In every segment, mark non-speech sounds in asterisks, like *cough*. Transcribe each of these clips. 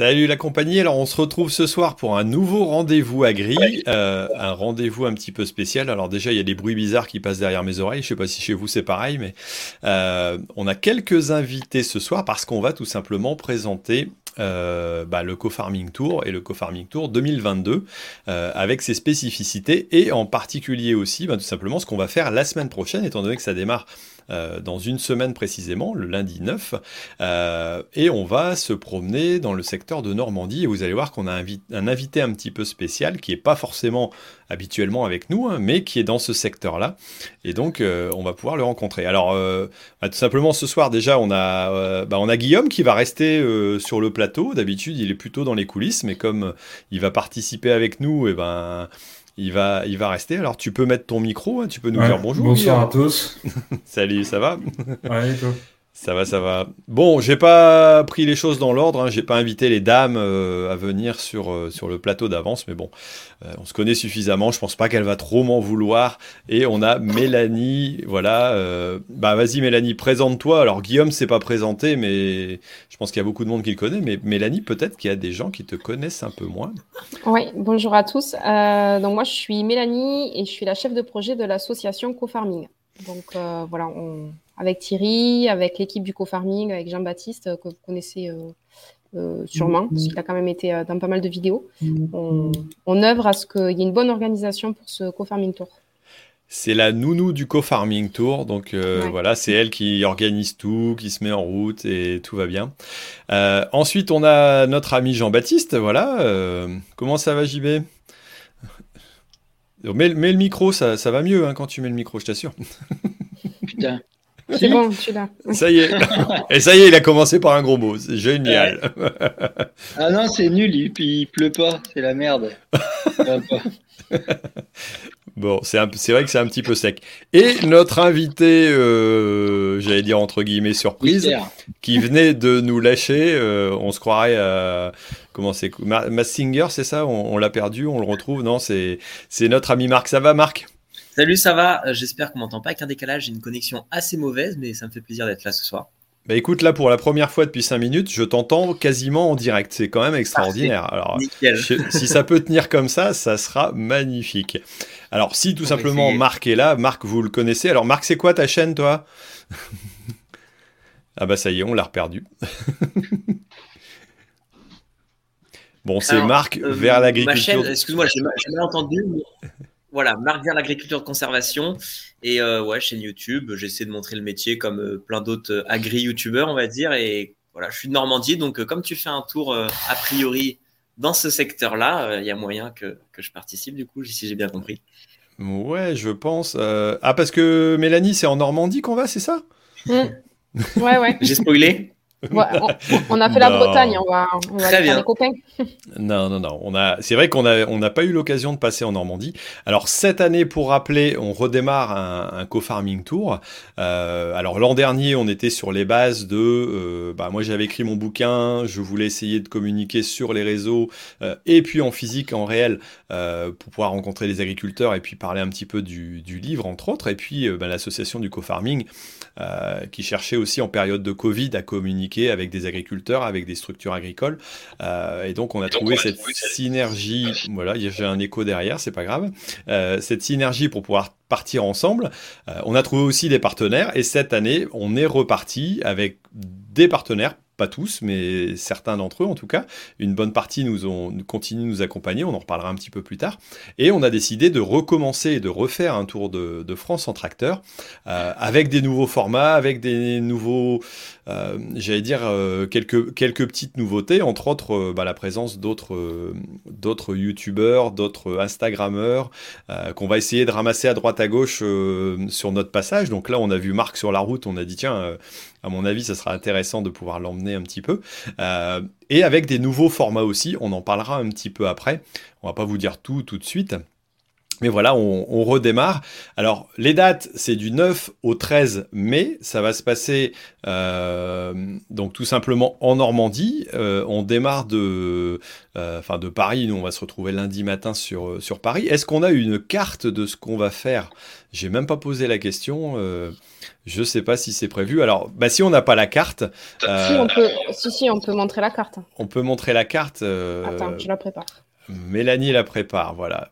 Salut la compagnie, alors on se retrouve ce soir pour un nouveau rendez-vous à Gris, euh, un rendez-vous un petit peu spécial. Alors déjà il y a des bruits bizarres qui passent derrière mes oreilles, je sais pas si chez vous c'est pareil, mais euh, on a quelques invités ce soir parce qu'on va tout simplement présenter euh, bah, le co-farming tour et le co-farming tour 2022 avec ses spécificités et en particulier aussi bah, tout simplement ce qu'on va faire la semaine prochaine étant donné que ça démarre euh, dans une semaine précisément, le lundi 9, euh, et on va se promener dans le secteur de Normandie, et vous allez voir qu'on a un invité un petit peu spécial, qui n'est pas forcément habituellement avec nous, hein, mais qui est dans ce secteur-là, et donc euh, on va pouvoir le rencontrer. Alors, bah, tout simplement, ce soir déjà, on a, bah, Guillaume qui va rester sur le plateau, d'habitude il est plutôt dans les coulisses, mais comme il va participer avec nous, et eh ben il va, il va rester. Alors, tu peux mettre ton micro, hein, tu peux nous dire bonjour. Bonsoir à tous. *laughs* Salut, ça va? Ouais, et toi? Ça va, ça va. Bon, j'ai pas pris les choses dans l'ordre. Hein. J'ai pas invité les dames euh, à venir sur, euh, sur le plateau d'avance, mais bon, euh, on se connaît suffisamment. Je pense pas qu'elle va trop m'en vouloir. Et on a Mélanie. Voilà. bah vas-y, Mélanie, présente-toi. Alors Guillaume s'est pas présenté, mais je pense qu'il y a beaucoup de monde qui le connaît. Mais Mélanie, peut-être qu'il y a des gens qui te connaissent un peu moins. Oui. Bonjour à tous. donc moi, je suis Mélanie et je suis la chef de projet de l'association Co-Farming. Donc voilà, avec Thierry, avec l'équipe du co-farming, avec Jean-Baptiste, euh, que vous connaissez euh, euh, sûrement, parce qu'il a quand même été dans pas mal de vidéos. On, œuvre à ce qu'il y ait une bonne organisation pour ce co-farming tour. C'est la nounou du co-farming tour, donc voilà, c'est elle qui organise tout, qui se met en route et tout va bien. ensuite, on a notre ami Jean-Baptiste, voilà. comment ça va, JB mets, le micro, ça, va mieux hein, quand tu mets le micro, je t'assure. Putain. C'est bon, je suis là. Ça y est. *laughs* Et ça y est, il a commencé par un gros mot. C'est génial. *laughs* ah non, c'est nul. Il, il pleut pas. C'est la merde. *laughs* bon, c'est vrai que c'est un petit peu sec. Et notre invité, euh, j'allais dire entre guillemets surprise, qui venait de nous lâcher. Euh, on se croirait à. Comment c'est Massinger, c'est ça? On, on l'a perdu, on le retrouve? Non, c'est notre ami Marc. Ça va, Marc? Salut, ça va? Euh, J'espère qu'on m'entend pas avec un décalage. J'ai une connexion assez mauvaise, mais ça me fait plaisir d'être là ce soir. Bah écoute, là pour la première fois depuis 5 minutes, je t'entends quasiment en direct. C'est quand même extraordinaire. Alors, si ça peut tenir comme ça, ça sera magnifique. Alors, si tout simplement Marc est là, Marc, vous le connaissez. Alors, Marc, c'est quoi ta chaîne, toi? *laughs* Ah bah ça y est, on l'a reperdu. *laughs* bon, c'est Marc euh, vers l'agriculture. Excuse-moi, j'ai mal entendu. Voilà, Marc vers l'agriculture de conservation. Et euh, ouais, chaîne YouTube, j'essaie de montrer le métier comme euh, plein d'autres euh, agri-youtubeurs, on va dire. Et voilà, je suis de Normandie, donc comme tu fais un tour a priori dans ce secteur-là, il y a moyen que, que, je participe, du coup, si j'ai bien compris. Ouais, je pense. Ah, parce que Mélanie, c'est en Normandie qu'on va, c'est ça? Mmh. Ouais, ouais. j'ai spoilé on, a fait la Bretagne, on va, on va Très bien. copains. *laughs* non, non, non. On a, c'est vrai qu'on a, on n'a pas eu l'occasion de passer en Normandie. Alors cette année, pour rappeler, on redémarre un, co-farming tour. Euh, alors l'an dernier, on était sur les bases de, euh, bah, moi j'avais écrit mon bouquin, je voulais essayer de communiquer sur les réseaux euh, et puis en physique, en réel, pour pouvoir rencontrer les agriculteurs et puis parler un petit peu du, livre entre autres. Et puis bah, l'association du co-farming qui cherchait aussi en période de Covid à communiquer avec des agriculteurs, avec des structures agricoles. Euh, et donc on a trouvé cette synergie. Voilà, j'ai un écho derrière, c'est pas grave. Euh, cette synergie pour pouvoir partir ensemble. Euh, on a trouvé aussi des partenaires et cette année, on est reparti avec des partenaires pas tous, mais certains d'entre eux en tout cas. Une bonne partie nous ont continué de nous accompagner, on en reparlera un petit peu plus tard. Et on a décidé de recommencer et de refaire un tour de, France en tracteur euh, avec des nouveaux formats, avec des nouveaux, euh, j'allais dire euh, quelques quelques petites nouveautés, entre autres bah, la présence d'autres d'autres youtubeurs, d'autres instagrammeurs qu'on va essayer de ramasser à droite à gauche sur notre passage. Donc là, on a vu Marc sur la route, on a dit tiens à mon avis, ça sera intéressant de pouvoir l'emmener un petit peu. Euh, et avec des nouveaux formats aussi, on en parlera un petit peu après. On va pas vous dire tout tout de suite. Mais voilà, on, redémarre. Alors, les dates, c'est du 9 au 13 mai. Ça va se passer euh, donc tout simplement en Normandie. Euh, on démarre de, euh, enfin de Paris. Nous, on va se retrouver lundi matin sur, sur Paris. Est-ce qu'on a une carte de ce qu'on va faire? J'ai même pas posé la question. je sais pas si c'est prévu. Alors, bah, si on n'a pas la carte. Si, on peut, si, si, on peut montrer la carte. On peut montrer la carte. Attends, je la prépare. Mélanie la prépare, voilà.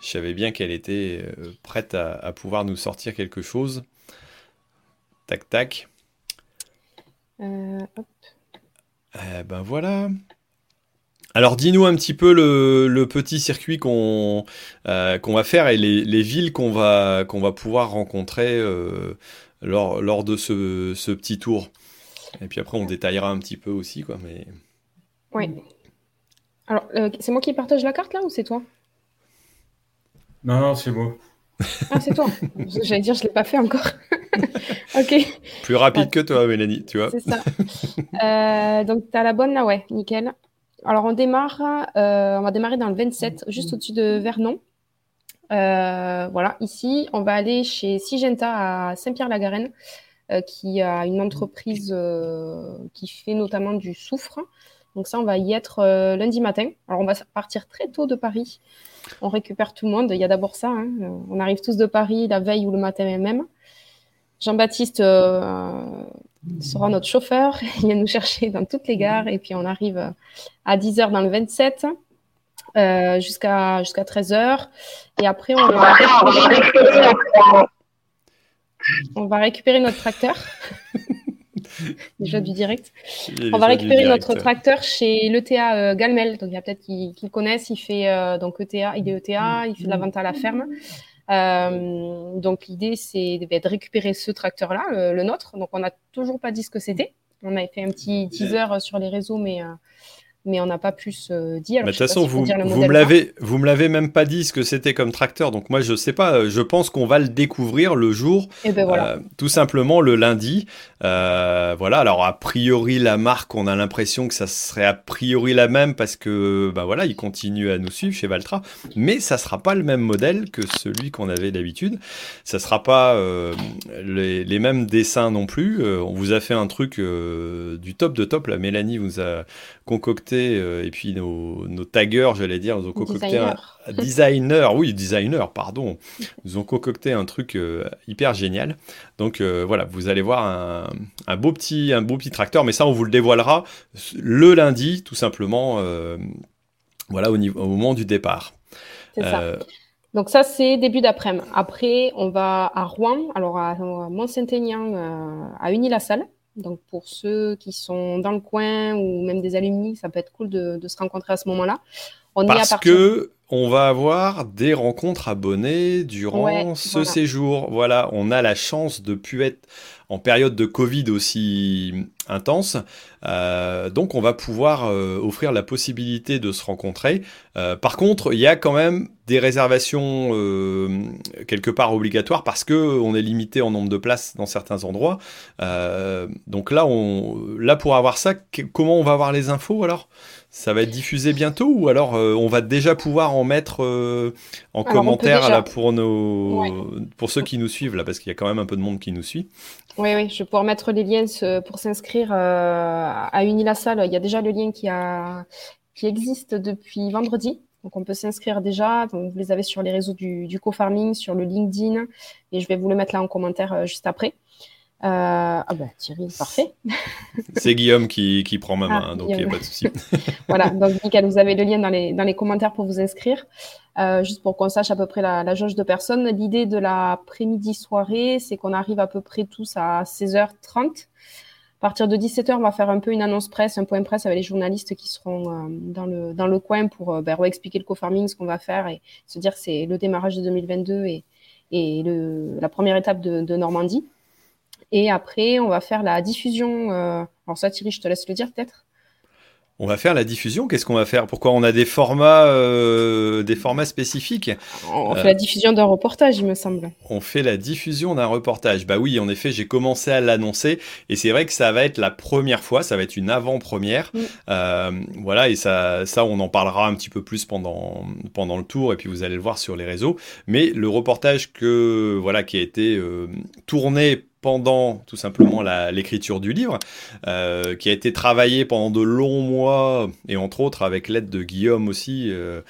Je savais bien qu'elle était euh, prête à, pouvoir nous sortir quelque chose. Tac, tac. Euh, eh ben voilà. Alors dis-nous un petit peu le, petit circuit qu'on euh, qu'on va faire et les, villes qu'on va, qu'on va pouvoir rencontrer lors, lors de ce, ce, petit tour. Et puis après on détaillera un petit peu aussi. Quoi, mais... Oui. Alors c'est moi qui partage la carte là ou c'est toi? Non, non, c'est moi. Ah, c'est toi. *laughs* J'allais dire, je ne l'ai pas fait encore. *laughs* ok. Plus rapide que toi, Mélanie, tu vois. C'est ça. Euh, donc, tu as la bonne là, ouais, nickel. Alors, on démarre, euh, on va démarrer dans le 27, juste au-dessus de Vernon. Euh, voilà, ici, on va aller chez Sigenta à Saint-Pierre-la-Garenne, qui a une entreprise qui fait notamment du soufre. Donc ça, on va y être lundi matin. Alors, on va partir très tôt de Paris on récupère tout le monde. Il y a d'abord ça. Hein. On arrive tous de Paris la veille ou le matin même. Jean-Baptiste euh, sera notre chauffeur. *laughs* Il vient nous chercher dans toutes les gares. Et puis, on arrive à 10h dans le 27 euh, jusqu'à jusqu'à 13h. Et après, on va récupérer notre tracteur. *laughs* *laughs* déjà du direct. On va récupérer notre tracteur chez l'ETA euh, Galmel. Donc, il y a peut-être qui, le connaissent. Il fait euh, donc ETA, il est ETA, il fait de la vente à la ferme. Euh, donc, l'idée, c'est de, récupérer ce tracteur-là, le, nôtre. Donc, on n'a toujours pas dit ce que c'était. On avait fait un petit teaser sur les réseaux, mais mais on n'a pas plus euh, dit. De toute façon, vous, vous, me l'avez, vous me l'avez même pas dit ce que c'était comme tracteur, donc moi je sais pas. Euh, je pense qu'on va le découvrir le jour, Et eh ben voilà. Euh, tout simplement le lundi. voilà. Alors a priori la marque, on a l'impression que ça serait a priori la même parce que bah voilà, ils continuent à nous suivre chez Valtra, mais ça sera pas le même modèle que celui qu'on avait d'habitude. Ça sera pas les, les, mêmes dessins non plus. on vous a fait un truc du top de top. La Mélanie vous a concocté, euh, et puis nos, nos taggers, j'allais dire, nous ont concocté un, designer, *laughs* oui, designer, pardon, nous ont concocté un truc euh, hyper génial. Donc euh, voilà, vous allez voir un, un, beau petit, un beau petit tracteur, mais ça, on vous le dévoilera le lundi, tout simplement, voilà, au, niveau, au moment du départ. C'est ça. Donc ça, c'est début d'après-midi. Après, on va à Rouen, alors à, Mont-Saint-Aignan, à Unis-la-Salle. Donc pour ceux qui sont dans le coin ou même des alumni, ça peut être cool de, se rencontrer à ce moment-là. On Parce que on va avoir des rencontres abonnées durant ce séjour. Voilà, on a la chance de pu être en période de Covid aussi intense. Euh, donc on va pouvoir euh, offrir la possibilité de se rencontrer. Euh, par contre, il y a quand même des réservations quelque part obligatoires parce que on est limité en nombre de places dans certains endroits. donc là, on, là pour avoir ça, comment on va avoir les infos alors? Ça va être diffusé bientôt ou alors euh, on va déjà pouvoir en mettre euh, en commentaire là, pour, nos... pour ceux qui nous suivent, là, parce qu'il y a quand même un peu de monde qui nous suit. Oui, oui, je vais pouvoir mettre les liens pour s'inscrire euh, à Unilassal. Il y a déjà le lien qui, a... qui existe depuis vendredi. Donc on peut s'inscrire déjà. Donc, vous les avez sur les réseaux du, du co-farming, sur le LinkedIn. Et je vais vous le mettre là en commentaire juste après. Euh, ah bah Thierry, parfait. *laughs* C'est Guillaume qui, qui, prend ma main, ah, donc il n'y a pas de souci. *laughs* voilà, donc nickel, vous avez le lien dans les, dans les commentaires pour vous inscrire. Euh, juste pour qu'on sache à peu près la, la jauge de personnes. L'idée de l'après-midi soirée, c'est qu'on arrive à peu près tous à 16h30. À partir de 17h, on va faire un peu une annonce presse, un point presse avec les journalistes qui seront euh, dans, le, dans le coin pour ben, expliquer le co-farming, ce qu'on va faire et se dire que c'est le démarrage de 2022 et, et le, la première étape de, de Normandie. Et après, on va faire la diffusion. Euh, alors ça, Thierry, je te laisse le dire peut-être. On va faire la diffusion. Qu'est-ce qu'on va faire? Pourquoi on a des formats, euh, des formats spécifiques? On fait la diffusion d'un reportage, il me semble. On fait la diffusion d'un reportage. Bah oui, en effet, j'ai commencé à l'annoncer et c'est vrai que ça va être la première fois. Ça va être une avant-première. Voilà, et ça, ça, on en parlera un petit peu plus pendant pendant le tour et puis vous allez le voir sur les réseaux. Mais le reportage que voilà qui a été tourné pendant tout simplement l'écriture du livre, euh, qui a été travaillé pendant de longs mois, et entre autres avec l'aide de Guillaume aussi. Euh,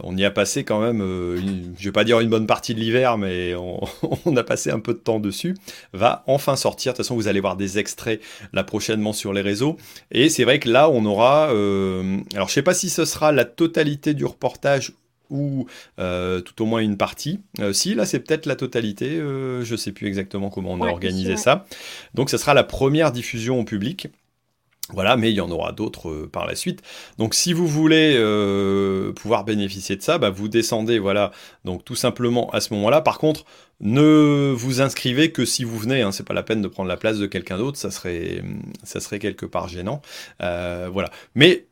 on y a passé quand même, euh, je vais pas dire une bonne partie de l'hiver, mais *laughs* on, a passé un peu de temps dessus. Va enfin sortir. De toute façon, vous allez voir des extraits là prochainement sur les réseaux. Et c'est vrai que là, on aura. alors, je sais pas si ce sera la totalité du reportage ou euh, tout au moins une partie. Euh, si, là, c'est peut-être la totalité. Euh, je ne sais plus exactement comment on a organisé ça. Donc, ce sera la première diffusion au public. Voilà, mais il y en aura d'autres par la suite. Donc, si vous voulez pouvoir bénéficier de ça, bah, vous descendez, voilà, donc tout simplement à ce moment-là. Par contre, ne vous inscrivez que si vous venez. Hein, c'est pas la peine de prendre la place de quelqu'un d'autre. Ça serait, ça serait quelque part gênant. voilà. Mais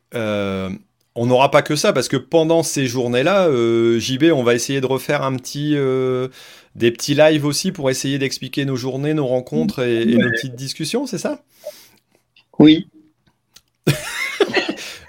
on n'aura pas que ça, parce que pendant ces journées-là, euh, JB, on va essayer de refaire un petit, euh, des petits lives aussi pour essayer d'expliquer nos journées, nos rencontres et, nos petites discussions, c'est ça? Oui. *laughs*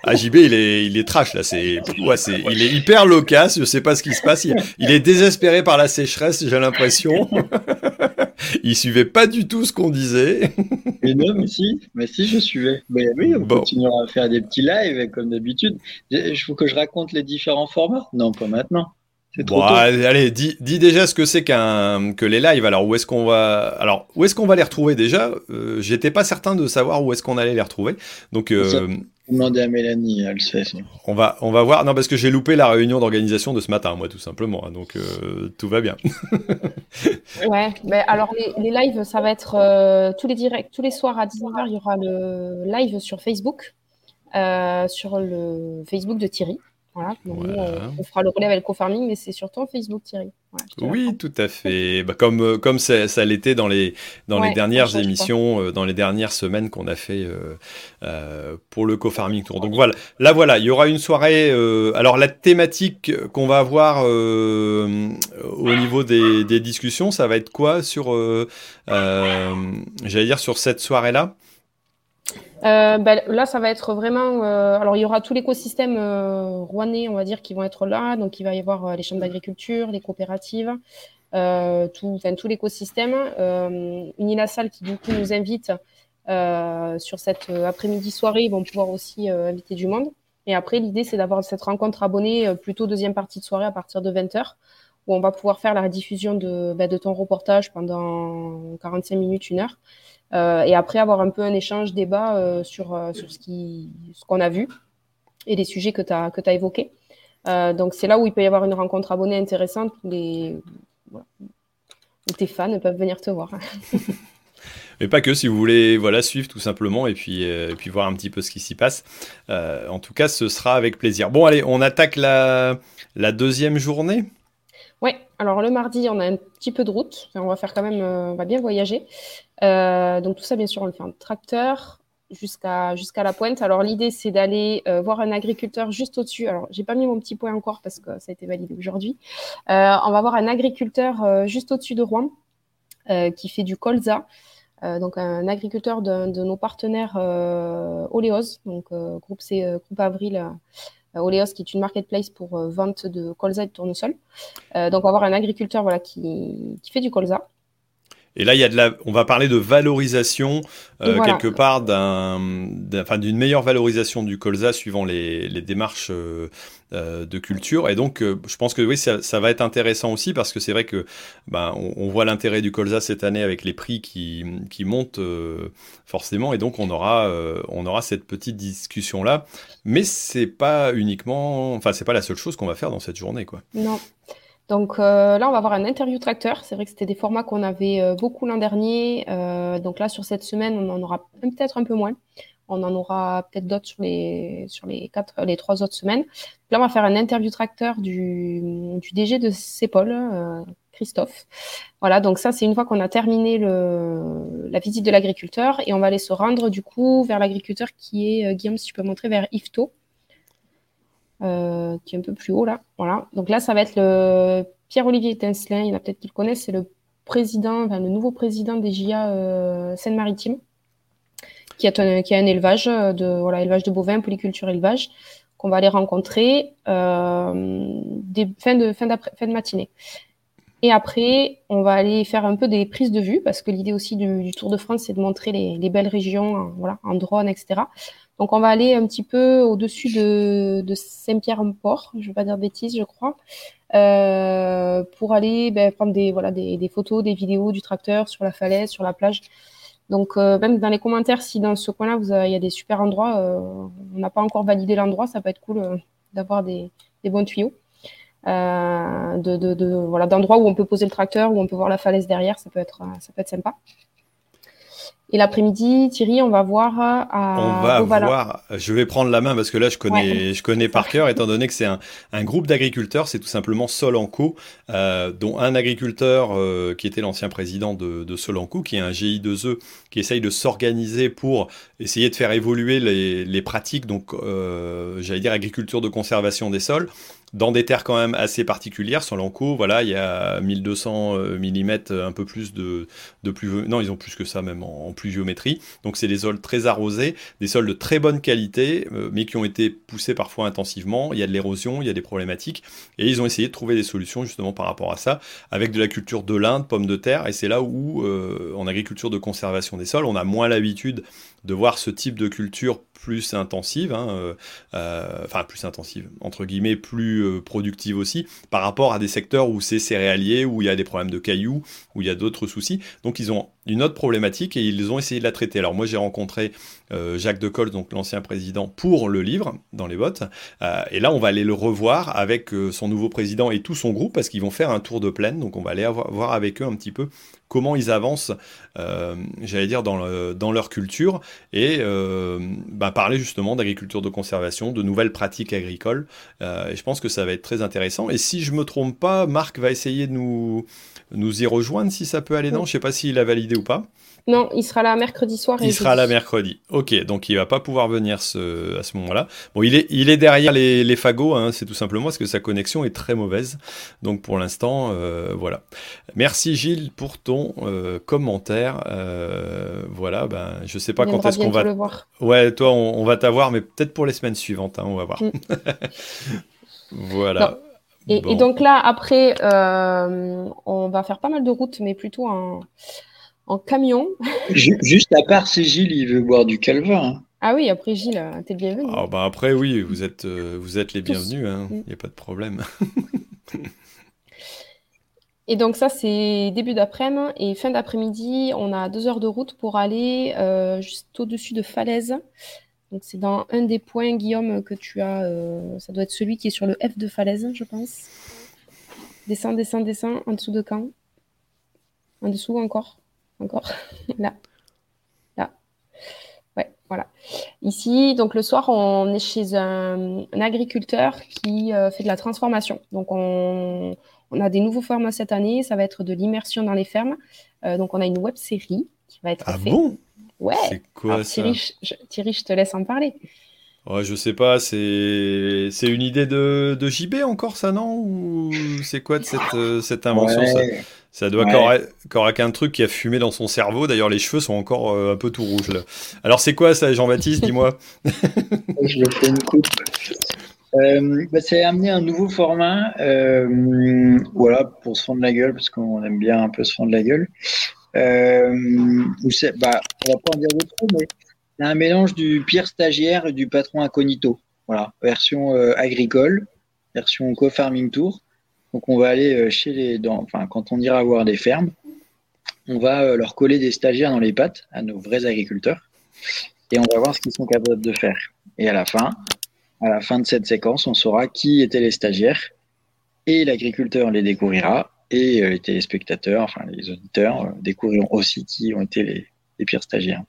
ah, JB, il est, il est trash là, c'est, il est hyper loquace, je sais pas ce qui se passe, il est désespéré par la sécheresse, j'ai l'impression. *laughs* *laughs* il suivait pas du tout ce qu'on disait. *laughs* mais non, mais si, mais si, je suivais. Mais oui, on continuera à faire des petits lives comme d'habitude. Il faut que je raconte les différents formats. Non, pas maintenant. Bon, allez, dis, déjà ce que c'est qu'un que les lives. Alors où est-ce qu'on va alors où est-ce qu'on va les retrouver déjà? Euh, J'étais pas certain de savoir où est-ce qu'on allait les retrouver. Donc euh, Demandez à Mélanie, elle sait. On va, on va voir. Non, parce que j'ai loupé la réunion d'organisation de ce matin, moi, tout simplement. Hein, donc, euh, tout va bien. *laughs* ouais, mais alors les, les, lives, ça va être euh, tous les directs, tous les soirs à 19h, il y aura le live sur Facebook, euh, sur le Facebook de Thierry. Voilà, on, fera le relais avec le co-farming, mais c'est surtout Facebook, Thierry. oui, tout à fait. Bah, comme euh, comme ça, l'était dans les, dans les dernières émissions, euh, dans les dernières semaines qu'on a fait euh, pour le co-farming tour. Donc voilà, là voilà, il y aura une soirée. alors la thématique qu'on va avoir au niveau des, des, discussions, ça va être quoi sur, j'allais dire, sur cette soirée-là? Euh, ben, là, ça va être vraiment. Euh, alors, il y aura tout l'écosystème euh, rouennais, on va dire, qui vont être là. Donc, il va y avoir euh, les chambres d'agriculture, les coopératives, euh, tout, enfin, tout l'écosystème. Euh, Unilassal qui, du coup, nous invite sur cette après-midi soirée. Ils vont pouvoir aussi inviter du monde. Et après, l'idée, c'est d'avoir cette rencontre abonnée plutôt deuxième partie de soirée à partir de 20h, où on va pouvoir faire la diffusion de, ben, de ton reportage pendant 45 minutes, une heure. Euh, et après avoir un peu un échange, débat euh, sur, euh, sur ce qu'on ce qu'on a vu et les sujets que tu as, que as évoqués. donc c'est là où il peut y avoir une rencontre abonnée intéressante les, tes fans peuvent venir te voir. *laughs* mais pas que si vous voulez voilà suivre tout simplement et puis puis voir un petit peu ce qui s'y passe en tout cas ce sera avec plaisir bon allez on attaque la, la deuxième journée alors le mardi, on a un petit peu de route. on va faire quand même, on va bien voyager. Euh, donc tout ça, bien sûr, on le fait en tracteur jusqu'à la pointe. Alors l'idée, c'est d'aller euh, voir un agriculteur juste au-dessus. Alors j'ai pas mis mon petit point encore parce que ça a été validé aujourd'hui. Euh, on va voir un agriculteur juste au-dessus de Rouen qui fait du colza. donc un agriculteur de, de nos partenaires Oleos, donc groupe groupe Avril. Oleos, qui est une marketplace pour vente de colza et de tournesol. donc, on va voir un agriculteur voilà, qui fait du colza. Et là, il y a de la, on va parler de valorisation euh, quelque part d'un, enfin d'une meilleure valorisation du colza suivant les, les démarches euh, euh de culture. Et donc, euh, je pense que oui, ça, ça, va être intéressant aussi parce que c'est vrai que ben, on, on voit l'intérêt du colza cette année avec les prix qui, qui montent forcément. Et donc, on aura, on aura cette petite discussion là. Mais c'est pas uniquement, enfin, c'est pas la seule chose qu'on va faire dans cette journée, quoi. Non. Donc euh, là, on va avoir un interview tracteur. C'est vrai que c'était des formats qu'on avait euh, beaucoup l'an dernier. Euh, donc là, sur cette semaine, on en aura peut-être un peu moins. On en aura peut-être d'autres sur les, sur les, quatre, les trois autres semaines. Là, on va faire un interview tracteur du, du DG de CEPOL, euh, Christophe. Voilà, donc ça, c'est une fois qu'on a terminé le, la visite de l'agriculteur et on va aller se rendre du coup vers l'agriculteur qui est, euh, Guillaume, si tu peux montrer, vers Ifto, euh, qui est un peu plus haut là. Voilà, donc là, ça va être le Pierre-Olivier Tencelin, il y en a peut-être qui le connaissent, c'est le président, le nouveau président des GIA euh, Seine-Maritime, qui a, un, qui un élevage de, voilà, élevage de bovins, polyculture élevage, qu'on va aller rencontrer euh, fin, de, fin, de matinée. Et après, on va aller faire un peu des prises de vue, parce que l'idée aussi du, Tour de France, c'est de montrer les, les, belles régions voilà, en drone, etc. Donc, on va aller un petit peu au-dessus de, Saint-Pierre-en-Port, je ne vais pas dire bêtises, je crois, euh, pour aller ben, prendre des, voilà, des, photos, des vidéos du tracteur sur la falaise, sur la plage. Donc, euh, même dans les commentaires, si dans ce coin-là, il y a des super endroits, euh, on n'a pas encore validé l'endroit, ça peut être cool d'avoir des, bons tuyaux. Voilà, d'endroits où on peut poser le tracteur, où on peut voir la falaise derrière, ça peut être sympa. Et l'après-midi, Thierry, on va voir à On va voir. Je vais prendre la main parce que là, je connais, ouais. je connais par cœur, étant donné que c'est un, un, groupe d'agriculteurs. C'est tout simplement Solanco, euh, dont un agriculteur euh, qui était l'ancien président de, de, Solanco, qui est un GI2E, qui essaye de s'organiser pour essayer de faire évoluer les, les pratiques. Donc, euh, j'allais dire agriculture de conservation des sols dans des terres quand même assez particulières. Sur l'enco, voilà, il y a 1200 mm, un peu plus de, de pluvio... Non, ils ont plus que ça même en, en pluviométrie. Donc c'est des sols très arrosés, des sols de très bonne qualité, euh, mais qui ont été poussés parfois intensivement. Il y a de l'érosion, il y a des problématiques. Et ils ont essayé de trouver des solutions justement par rapport à ça, avec de la culture de l'Inde, pommes de terre. Et c'est là où, euh, en agriculture de conservation des sols, on a moins l'habitude de voir ce type de culture plus intensive, hein, euh, enfin plus intensive, entre guillemets, plus euh, productive aussi, par rapport à des secteurs où c'est céréalier, où il y a des problèmes de cailloux, où il y a d'autres soucis. Donc ils ont une autre problématique et ils ont essayé de la traiter. Alors moi j'ai rencontré euh, Jacques Decolle, donc l'ancien président, pour le livre dans les bottes, euh, et là on va aller le revoir avec euh, son nouveau président et tout son groupe parce qu'ils vont faire un tour de plaine. Donc on va aller avoir, voir avec eux un petit peu comment ils avancent, euh, j'allais dire, dans, le, dans, leur culture, et euh, bah, parler justement d'agriculture de conservation, de nouvelles pratiques agricoles. Euh, et je pense que ça va être très intéressant. Et si je me trompe pas, Marc va essayer de nous, nous y rejoindre si ça peut aller. Non, je sais pas s'il a validé ou pas. Non, il sera là mercredi soir. il sera là mercredi. Ok, donc il va pas pouvoir venir ce, à ce moment-là. Bon, il est, il est derrière les, les fagots, hein, c'est tout simplement parce que sa connexion est très mauvaise. Donc pour l'instant, euh, voilà. Merci Gilles pour ton euh, commentaire. Euh, voilà, ben je sais pas on quand est-ce qu'on va. Le voir. Ouais, toi, on, on va t'avoir, mais peut-être pour les semaines suivantes, hein, on va voir. Mm. *laughs* voilà. Et, bon. et, donc là, après, on va faire pas mal de routes, mais plutôt en, en camion. Juste à part si Gilles, il veut boire du calvin. Hein. Ah oui, après Gilles, t'es le bienvenu. Ah bah après, oui, vous êtes, euh, vous êtes les bienvenus, il hein. n'y mm. a pas de problème. et donc ça, c'est début d'après-midi. Et fin d'après-midi, on a deux heures de route pour aller euh, juste au-dessus de Falaise. Donc c'est dans un des points, Guillaume, que tu as. Euh, ça doit être celui qui est sur le F de Falaise, je pense. Descends, descends, descends, en dessous de Caen. En dessous encore. Encore. *laughs* Là. Là. Ouais, voilà. Ici, donc le soir, on est chez un, un agriculteur qui euh, fait de la transformation. Donc on, on, a des nouveaux formats cette année. Ça va être de l'immersion dans les fermes. Euh, donc on a une web série qui va être ah faite. bon? Ouais. C'est quoi Alors, ça? Thierry je, Thierry, je te laisse en parler. Ouais, je sais pas, c'est c'est une idée de, de JB encore ça non? Ou c'est quoi de cette, euh, cette invention ouais. ça, ça doit ouais. correct un truc qui a fumé dans son cerveau. D'ailleurs les cheveux sont encore euh, un peu tout rouges là. Alors c'est quoi ça Jean-Baptiste Dis-moi? *laughs* je le fais une coupe. Euh, bah, c'est amener un nouveau format, euh, voilà, pour se fendre la gueule, parce qu'on aime bien un peu se fendre la gueule. Euh, bah, on va pas en dire de trop, mais c'est un mélange du pire stagiaire et du patron incognito. Voilà, version euh, agricole, version co-farming tour. Donc on va aller euh, chez les, enfin quand on ira voir des fermes, on va euh, leur coller des stagiaires dans les pattes à nos vrais agriculteurs et on va voir ce qu'ils sont capables de faire. Et à la fin, à la fin de cette séquence, on saura qui étaient les stagiaires et l'agriculteur les découvrira et les téléspectateurs, enfin les auditeurs, découvriront aussi qui ont été les pires stagiaires.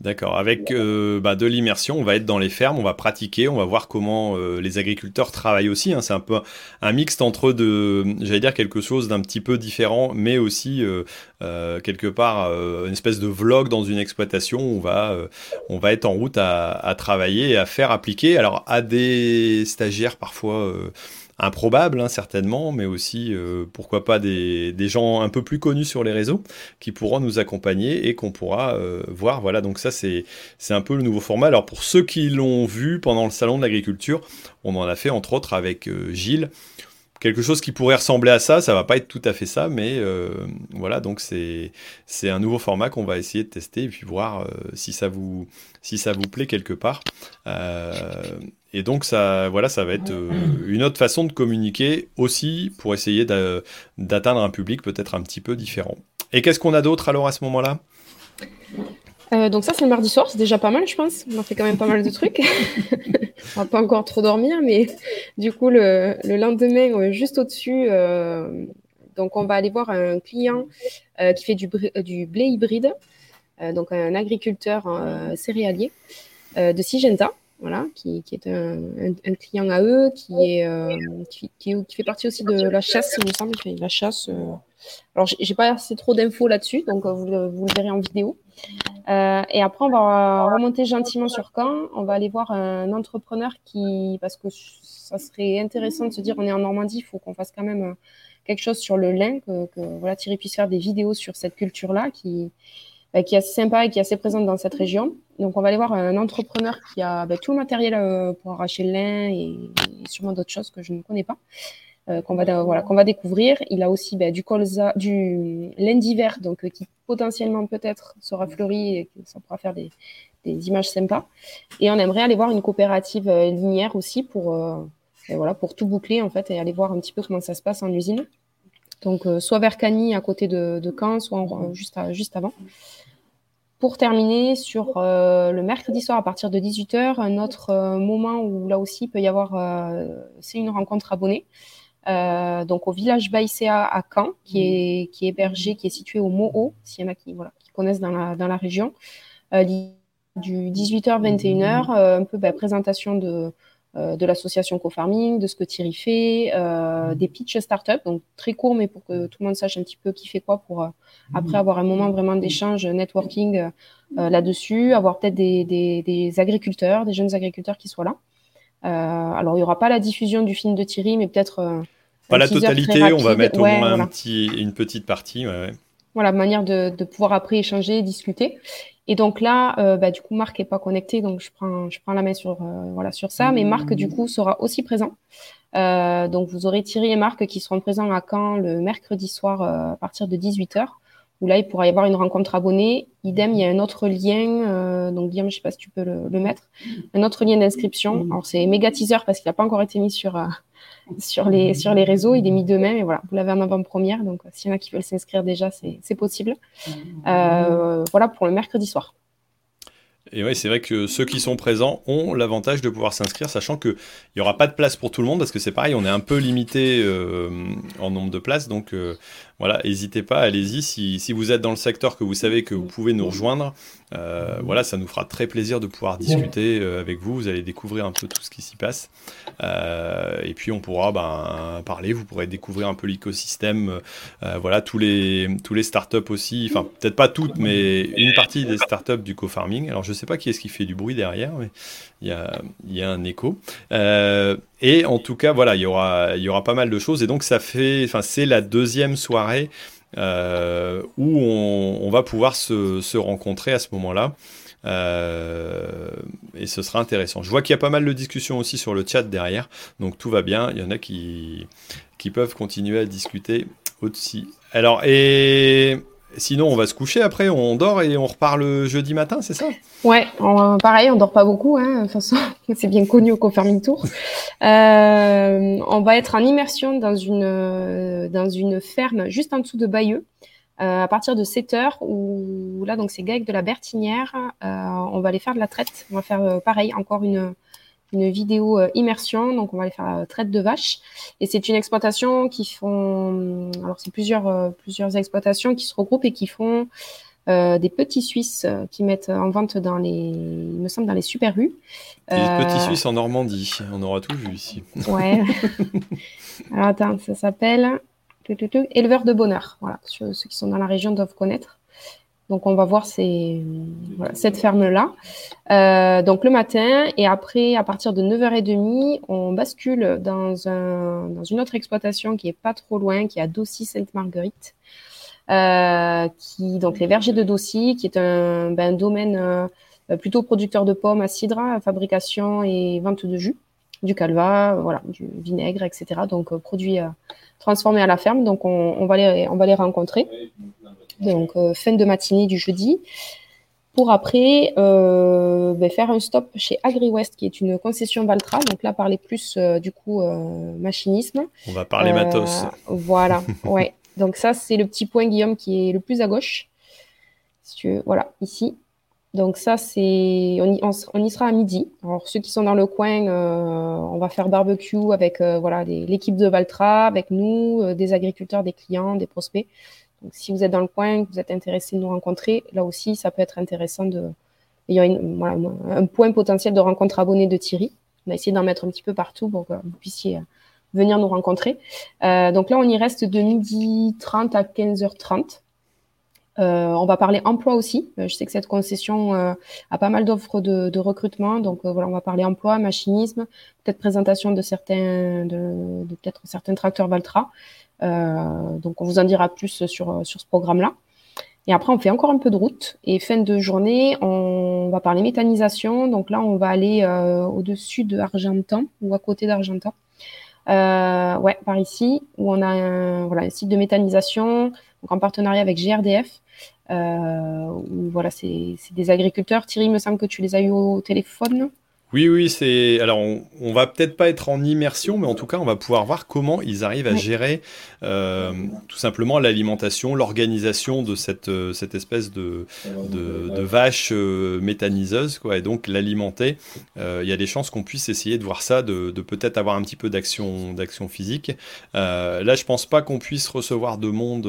D'accord. Avec euh, bah, de l'immersion, on va être dans les fermes, on va pratiquer, on va voir comment euh, les agriculteurs travaillent aussi. Hein. C'est un peu un mixte entre de, j'allais dire quelque chose d'un petit peu différent, mais aussi euh, quelque part une espèce de vlog dans une exploitation où on va, on va être en route à, à, travailler et à faire appliquer. Alors à des stagiaires parfois improbable hein, certainement, mais aussi euh, pourquoi pas des, gens un peu plus connus sur les réseaux qui pourront nous accompagner et qu'on pourra euh, voir. Voilà, donc ça c'est un peu le nouveau format. Alors pour ceux qui l'ont vu pendant le salon de l'agriculture, on en a fait entre autres avec euh, Gilles quelque chose qui pourrait ressembler à ça. Ça va pas être tout à fait ça, mais voilà, donc c'est c'est un nouveau format qu'on va essayer de tester et puis voir si ça vous si ça vous plaît quelque part. Et donc ça, voilà, ça va être euh, une autre façon de communiquer aussi pour essayer d'atteindre un public peut-être un petit peu différent. Et qu'est-ce qu'on a d'autre alors à ce moment-là? Euh, donc ça c'est le mardi soir, c'est déjà pas mal je pense. On a fait quand même pas mal de trucs. *laughs* on va pas encore trop dormir, mais du coup le, lendemain euh, juste au-dessus, donc on va aller voir un client qui fait du, du blé hybride, donc un agriculteur céréalier de Syngenta voilà, qui, est un, client à eux, qui, est, euh, qui, fait partie aussi de la chasse, il me semble, qu'il fait la chasse. Euh. Alors, j'ai pas assez trop d'infos là-dessus, donc euh, vous, vous, le verrez en vidéo. et après, on va remonter gentiment sur Caen. On va aller voir un entrepreneur qui, parce que ça serait intéressant de se dire, on est en Normandie, il faut qu'on fasse quand même quelque chose sur le lin, que, que voilà, Thierry puisse faire des vidéos sur cette culture-là, qui, qui est assez sympa et qui est assez présente dans cette région. Donc, on va aller voir un entrepreneur qui a bah, tout le matériel euh, pour arracher le lin et, sûrement d'autres choses que je ne connais pas. Euh, qu'on va voilà va découvrir. Il a aussi bah, du colza, du lin d'hiver, donc euh, qui potentiellement peut-être sera fleuri et ça pourra faire des, des, images sympas. Et on aimerait aller voir une coopérative linière aussi pour voilà pour tout boucler en fait et aller voir un petit peu comment ça se passe en usine. Donc soit vers Cagny à côté de, Caen, soit juste juste avant pour terminer sur euh, le mercredi soir à partir de 18h, un autre euh, moment où là aussi peut y avoir, euh, c'est une rencontre abonnée. donc au village Baïséa à Caen, qui est, hébergé, qui est situé au Moho, s'il y en a qui, connaissent dans la, région. du 18h 21h, un peu bah, présentation de, euh, de l'association co-farming, de ce que Thierry fait, euh, des pitch startup, donc très court, mais pour que tout le monde sache un petit peu qui fait quoi pour euh, après avoir un moment vraiment d'échange, networking là-dessus, avoir peut-être des, agriculteurs, des jeunes agriculteurs qui soient là. alors, il n'y aura pas la diffusion du film de Thierry, mais peut-être. pas la totalité, on va mettre au moins un petit, une petite partie. Voilà, manière de, de, pouvoir après échanger, discuter. Et donc là, euh, bah, du coup, Marc est pas connecté, donc je prends, je prends la main sur, euh, voilà, sur ça. Mais Marc, du coup, sera aussi présent. Euh, donc vous aurez Thierry et Marc qui seront présents à Caen le mercredi soir à partir de 18h, où là, il pourra y avoir une rencontre abonnée. Idem, il y a un autre lien, donc Guillaume, je sais pas si tu peux le, le mettre, un autre lien d'inscription. Alors c'est méga teaser parce qu'il n'a pas encore été mis sur, sur les, sur les réseaux. Il est mis demain, mais voilà, vous l'avez en avant-première. Donc, s'il y en a qui veulent s'inscrire déjà, c'est possible. Euh, voilà pour le mercredi soir. Et oui, c'est vrai que ceux qui sont présents ont l'avantage de pouvoir s'inscrire, sachant qu'il n'y aura pas de place pour tout le monde, parce que c'est pareil, on est un peu limité euh, en nombre de places. Donc euh, voilà, n'hésitez pas, allez-y. Si, si, vous êtes dans le secteur que vous savez que vous pouvez nous rejoindre, euh, voilà, ça nous fera très plaisir de pouvoir discuter euh, avec vous. Vous allez découvrir un peu tout ce qui s'y passe. Euh, et puis on pourra ben, parler, vous pourrez découvrir un peu l'écosystème. voilà, tous les, tous les startups aussi, enfin peut-être pas toutes, mais une partie des startups du co-farming. Alors je sais pas qui est-ce qui fait du bruit derrière, mais il y a, y a, un écho. Et en tout cas, voilà, il y aura, y aura pas mal de choses. Et donc ça fait, enfin c'est la deuxième soirée euh, où on, va pouvoir se, rencontrer à ce moment-là. Euh, et ce sera intéressant. Je vois qu'il y a pas mal de discussions aussi sur le chat derrière, donc tout va bien. Il y en a qui, qui peuvent continuer à discuter au-dessus. Alors, et Sinon, on va se coucher après, on dort et on repart le jeudi matin, c'est ça? Ouais, pareil, on dort pas beaucoup. Hein, de toute façon, *laughs* c'est bien connu au Confirming Tour. Euh, on va être en immersion dans une, dans une ferme juste en dessous de Bayeux. Euh, à partir de 7 heures, où là, donc c'est Gaëc de la Bertinière, euh, on va aller faire de la traite. On va faire pareil, encore une, une vidéo euh, immersion. Donc, on va aller faire la traite de vaches. Et c'est une exploitation qui font. Alors, c'est plusieurs, euh, plusieurs exploitations qui se regroupent et qui font des petits Suisses qui mettent en vente dans les, il me semble, dans les super rues. Des petits Suisses en Normandie, on aura tout vu ici. Ouais. *laughs* Alors attends, ça s'appelle Éleveur de bonheur. Voilà, ceux qui sont dans la région doivent connaître. Donc, on va voir cette ferme-là. Euh, donc, le matin, et après, à partir de 9h30, on bascule dans, un, dans une autre exploitation qui est pas trop loin, qui est à Dossy-Sainte-Marguerite. Euh, les vergers de Dossy, qui est un, ben, domaine euh, plutôt producteur de pommes à cidre, fabrication et vente de jus, du calva, du vinaigre, etc. Donc, produits transformés à la ferme. Donc, on va les rencontrer donc euh, fin de matinée du jeudi, pour après euh, ben, faire un stop chez AgriWest, qui est une concession Valtra. Donc là, parler plus euh, du coup machinisme. On va parler matos. Voilà, *laughs* ouais. Donc ça, c'est le petit point, Guillaume, qui est le plus à gauche. voilà, ici. Donc ça, c'est on, y, sera à midi. Alors ceux qui sont dans le coin, on va faire barbecue avec voilà l'équipe de Valtra, avec nous, des agriculteurs, des clients, des prospects. Donc, si vous êtes dans le coin, que vous êtes intéressé de nous rencontrer, là aussi, ça peut être intéressant de. Il y a un point potentiel de rencontre abonnée de Thierry. On a essayé d'en mettre un petit peu partout pour que vous puissiez euh, venir nous rencontrer. Euh, donc là, on y reste de midi 30 à 15h30. Euh, on va parler emploi aussi. je sais que cette concession a pas mal d'offres de, recrutement. Donc voilà, on va parler emploi, machinisme, peut-être présentation de certains, de peut-être certains tracteurs Valtra. Euh, donc, on vous en dira plus sur, sur ce programme-là. Et après, on fait encore un peu de route. Et fin de journée, on va parler méthanisation. Donc là, on va aller euh, au-dessus de Argentan ou à côté d'Argentan. Euh, ouais, par ici, où on a un, voilà, un site de méthanisation donc en partenariat avec GRDF. Euh, où, voilà, c'est des agriculteurs. Thierry, il me semble que tu les as eu au téléphone. Oui, oui, c'est. Alors, on, va peut-être pas être en immersion, mais en tout cas, on va pouvoir voir comment ils arrivent à gérer euh, tout simplement l'alimentation, l'organisation de cette, euh, cette espèce de, de, vache euh, méthaniseuse, quoi, et donc l'alimenter. Il y a des chances qu'on puisse essayer de voir ça, de, peut-être avoir un petit peu d'action, d'action physique. là, je pense pas qu'on puisse recevoir de monde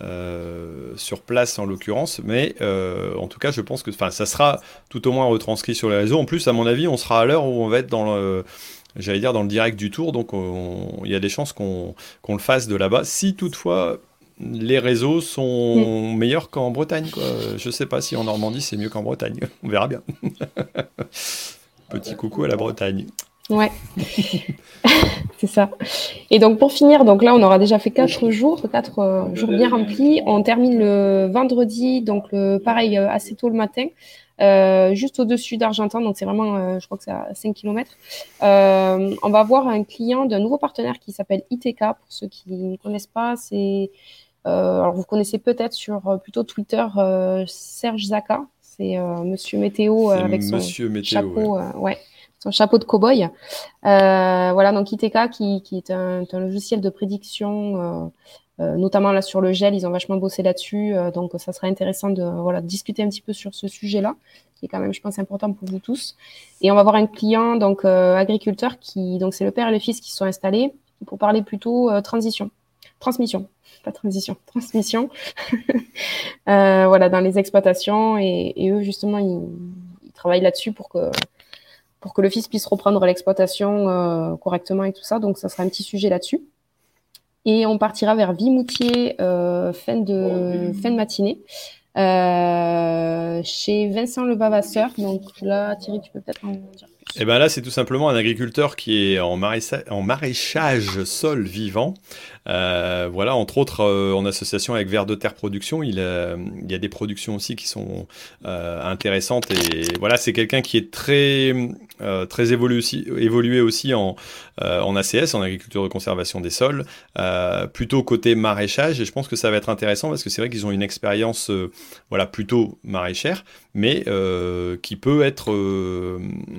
euh, sur place en l'occurrence, mais euh, en tout cas, je pense que ça sera tout au moins retranscrit sur les réseaux. En plus, à mon avis, on sera à l'heure où on va être dans le, j'allais dire dans le direct du tour, donc il y a des chances qu'on le fasse de là-bas. Si toutefois les réseaux sont mm. meilleurs qu'en Bretagne, quoi. je sais pas si en Normandie c'est mieux qu'en Bretagne, *laughs* on verra bien. *laughs* Petit coucou à la Bretagne. Ouais, *laughs* c'est ça. Et donc pour finir, donc là on aura déjà fait quatre jours, quatre euh, jours bien remplis. On termine le vendredi, donc le, pareil euh, assez tôt le matin, euh, juste au-dessus d'Argentan, donc c'est vraiment, je crois que c'est à 5 km. on va voir un client d'un nouveau partenaire qui s'appelle ITK. Pour ceux qui ne connaissent pas, c'est alors vous connaissez peut-être sur plutôt Twitter Serge Zaka. C'est Monsieur Météo avec son chapeau, ouais son chapeau de cow-boy. Euh, voilà, donc ITK qui, qui est un, logiciel de prédiction, euh, euh, notamment là sur le gel, ils ont vachement bossé là-dessus, donc ça serait intéressant de voilà discuter un petit peu sur ce sujet-là, qui est quand même, je pense, important pour vous tous. Et on va voir un client, donc agriculteur, qui donc c'est le père et le fils qui sont installés pour parler plutôt transition, transmission pas transition, transmission, *laughs* voilà, dans les exploitations. Et, eux, justement, ils travaillent là-dessus pour que pour que le fils puisse reprendre l'exploitation euh, correctement et tout ça. Donc, ça sera un petit sujet là-dessus. Et on partira vers Vimoutier euh, fin, de, fin de matinée. Euh, chez Vincent Le Bavasseur. Donc là, Thierry, tu peux peut-être en dire plus. Eh ben là, c'est tout simplement un agriculteur qui est en, en maraîchage sol vivant. Euh, voilà, entre autres, euh, en association avec Vert de Terre Production, il, il, y a des productions aussi qui sont euh, intéressantes. Et voilà, c'est quelqu'un qui est très, très évolué aussi, en, ACS, en agriculture de conservation des sols, plutôt côté maraîchage. Et je pense que ça va être intéressant parce que c'est vrai qu'ils ont une expérience voilà, plutôt maraîchère, mais qui peut être,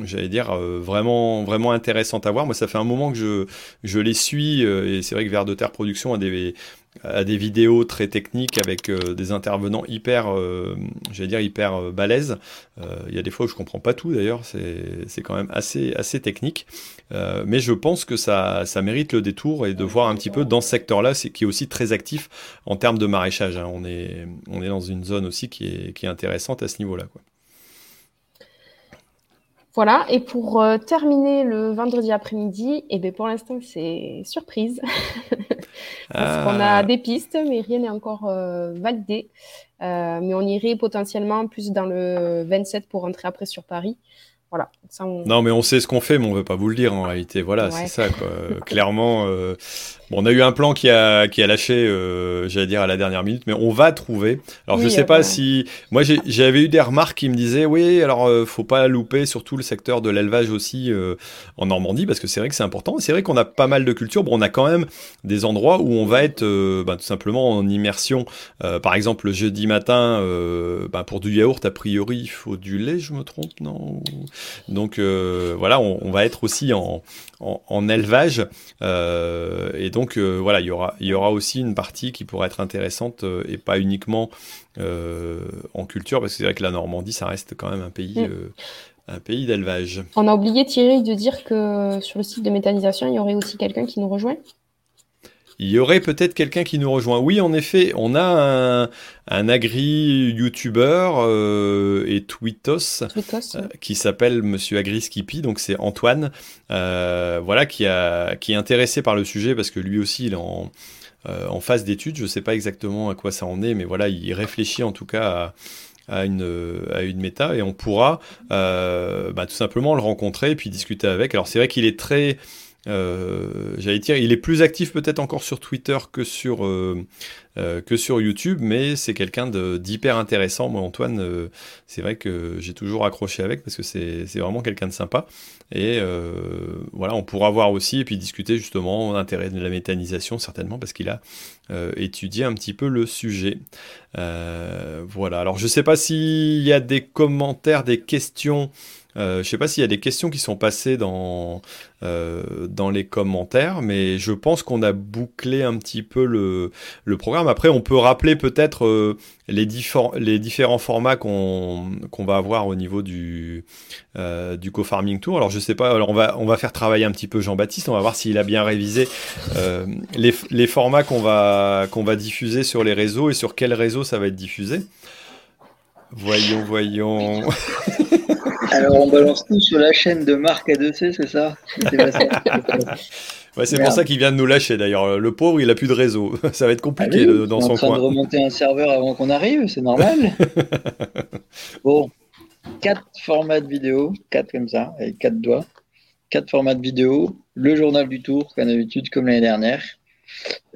j'allais dire, vraiment, vraiment intéressante à voir. Moi, ça fait un moment que je, je les suis et c'est vrai que Vert de Terre production a des, à des vidéos très techniques avec des intervenants hyper, j'allais dire hyper balèzes. Il y a des fois où je comprends pas tout d'ailleurs, c'est quand même assez, assez technique. mais je pense que ça, ça mérite le détour et de voir un petit peu dans ce secteur-là, qui est aussi très actif en termes de maraîchage. Hein. On, est, on est dans une zone aussi qui est, qui est intéressante à ce niveau-là. Voilà, et pour euh, terminer le vendredi après-midi, et eh bien pour l'instant c'est surprise. *laughs* Parce qu'on a ah. des pistes, mais rien n'est encore euh, validé. Euh, mais on irait potentiellement plus dans le 27 pour rentrer après sur Paris. Voilà. Non, mais on sait ce qu'on fait, mais on veut pas vous le dire en réalité. Voilà, c'est ça. *laughs* Clairement, on a eu un plan qui a, qui a lâché, euh, j'allais dire, à la dernière minute, mais on va trouver. Alors, je sais pas si. Moi, j'avais eu des remarques qui me disaient oui, alors, euh, faut pas louper surtout le secteur de l'élevage aussi euh, en Normandie, parce que c'est vrai que c'est important. C'est vrai qu'on a pas mal de cultures. Bon, on a quand même des endroits où on va être bah, tout simplement en immersion. par exemple, le jeudi matin, bah, pour du yaourt, a priori, il faut du lait, je me trompe, non? Donc, voilà, on, on, va être aussi en, en, élevage. Euh, et donc, euh, voilà, il y, aura, il y aura aussi une partie qui pourrait être intéressante euh, et pas uniquement en culture, parce que c'est vrai que la Normandie, ça reste quand même un pays. Mm. un pays d'élevage. On a oublié Thierry de dire que sur le site de méthanisation, il y aurait aussi quelqu'un qui nous rejoint? Il y aurait peut-être quelqu'un qui nous rejoint. Oui, en effet, on a un, agri-youtubeur euh, et tweetos, euh, qui s'appelle Monsieur Agri Skippy, donc c'est Antoine, euh, voilà, qui, a, qui est intéressé par le sujet parce que lui aussi, il est en, en phase d'études. Je ne sais pas exactement à quoi ça en est, mais voilà, il réfléchit en tout cas à, une, à une méta et on pourra bah, tout simplement le rencontrer et puis discuter avec. Alors c'est vrai qu'il est très j'allais dire, il est plus actif peut-être encore sur Twitter que sur, euh, euh, que sur YouTube, mais c'est quelqu'un d'hyper intéressant. Moi, Antoine, c'est vrai que j'ai toujours accroché avec parce que c'est vraiment quelqu'un de sympa. Et voilà, on pourra voir aussi et puis discuter justement l'intérêt de la méthanisation, certainement, parce qu'il a étudié un petit peu le sujet. voilà, alors je ne sais pas s'il y a des commentaires, des questions. Euh, je ne sais pas s'il y a des questions qui sont passées dans, euh, dans les commentaires, mais je pense qu'on a bouclé un petit peu le, le programme. Après, on peut rappeler peut-être euh, les, les différents formats qu'on va avoir au niveau du, du co-farming tour. Alors, je sais pas, alors on va, on va faire travailler un petit peu Jean-Baptiste, on va voir s'il a bien révisé les, les, formats qu'on va, qu'on va diffuser sur les réseaux et sur quel réseau ça va être diffusé. Voyons, voyons. *laughs* Alors, on balance tout sur la chaîne de Marc A2C, c'est ça C'est *laughs* pour ça qu'il vient de nous lâcher d'ailleurs. Le pauvre, il a plus de réseau. *laughs* Ça va être compliqué ah dans son coin. en train de remonter un serveur avant qu'on arrive, c'est normal. *laughs* bon, quatre formats de vidéo, quatre comme ça, avec quatre doigts. Quatre formats de vidéo. Le journal du tour, comme d'habitude, comme l'année dernière.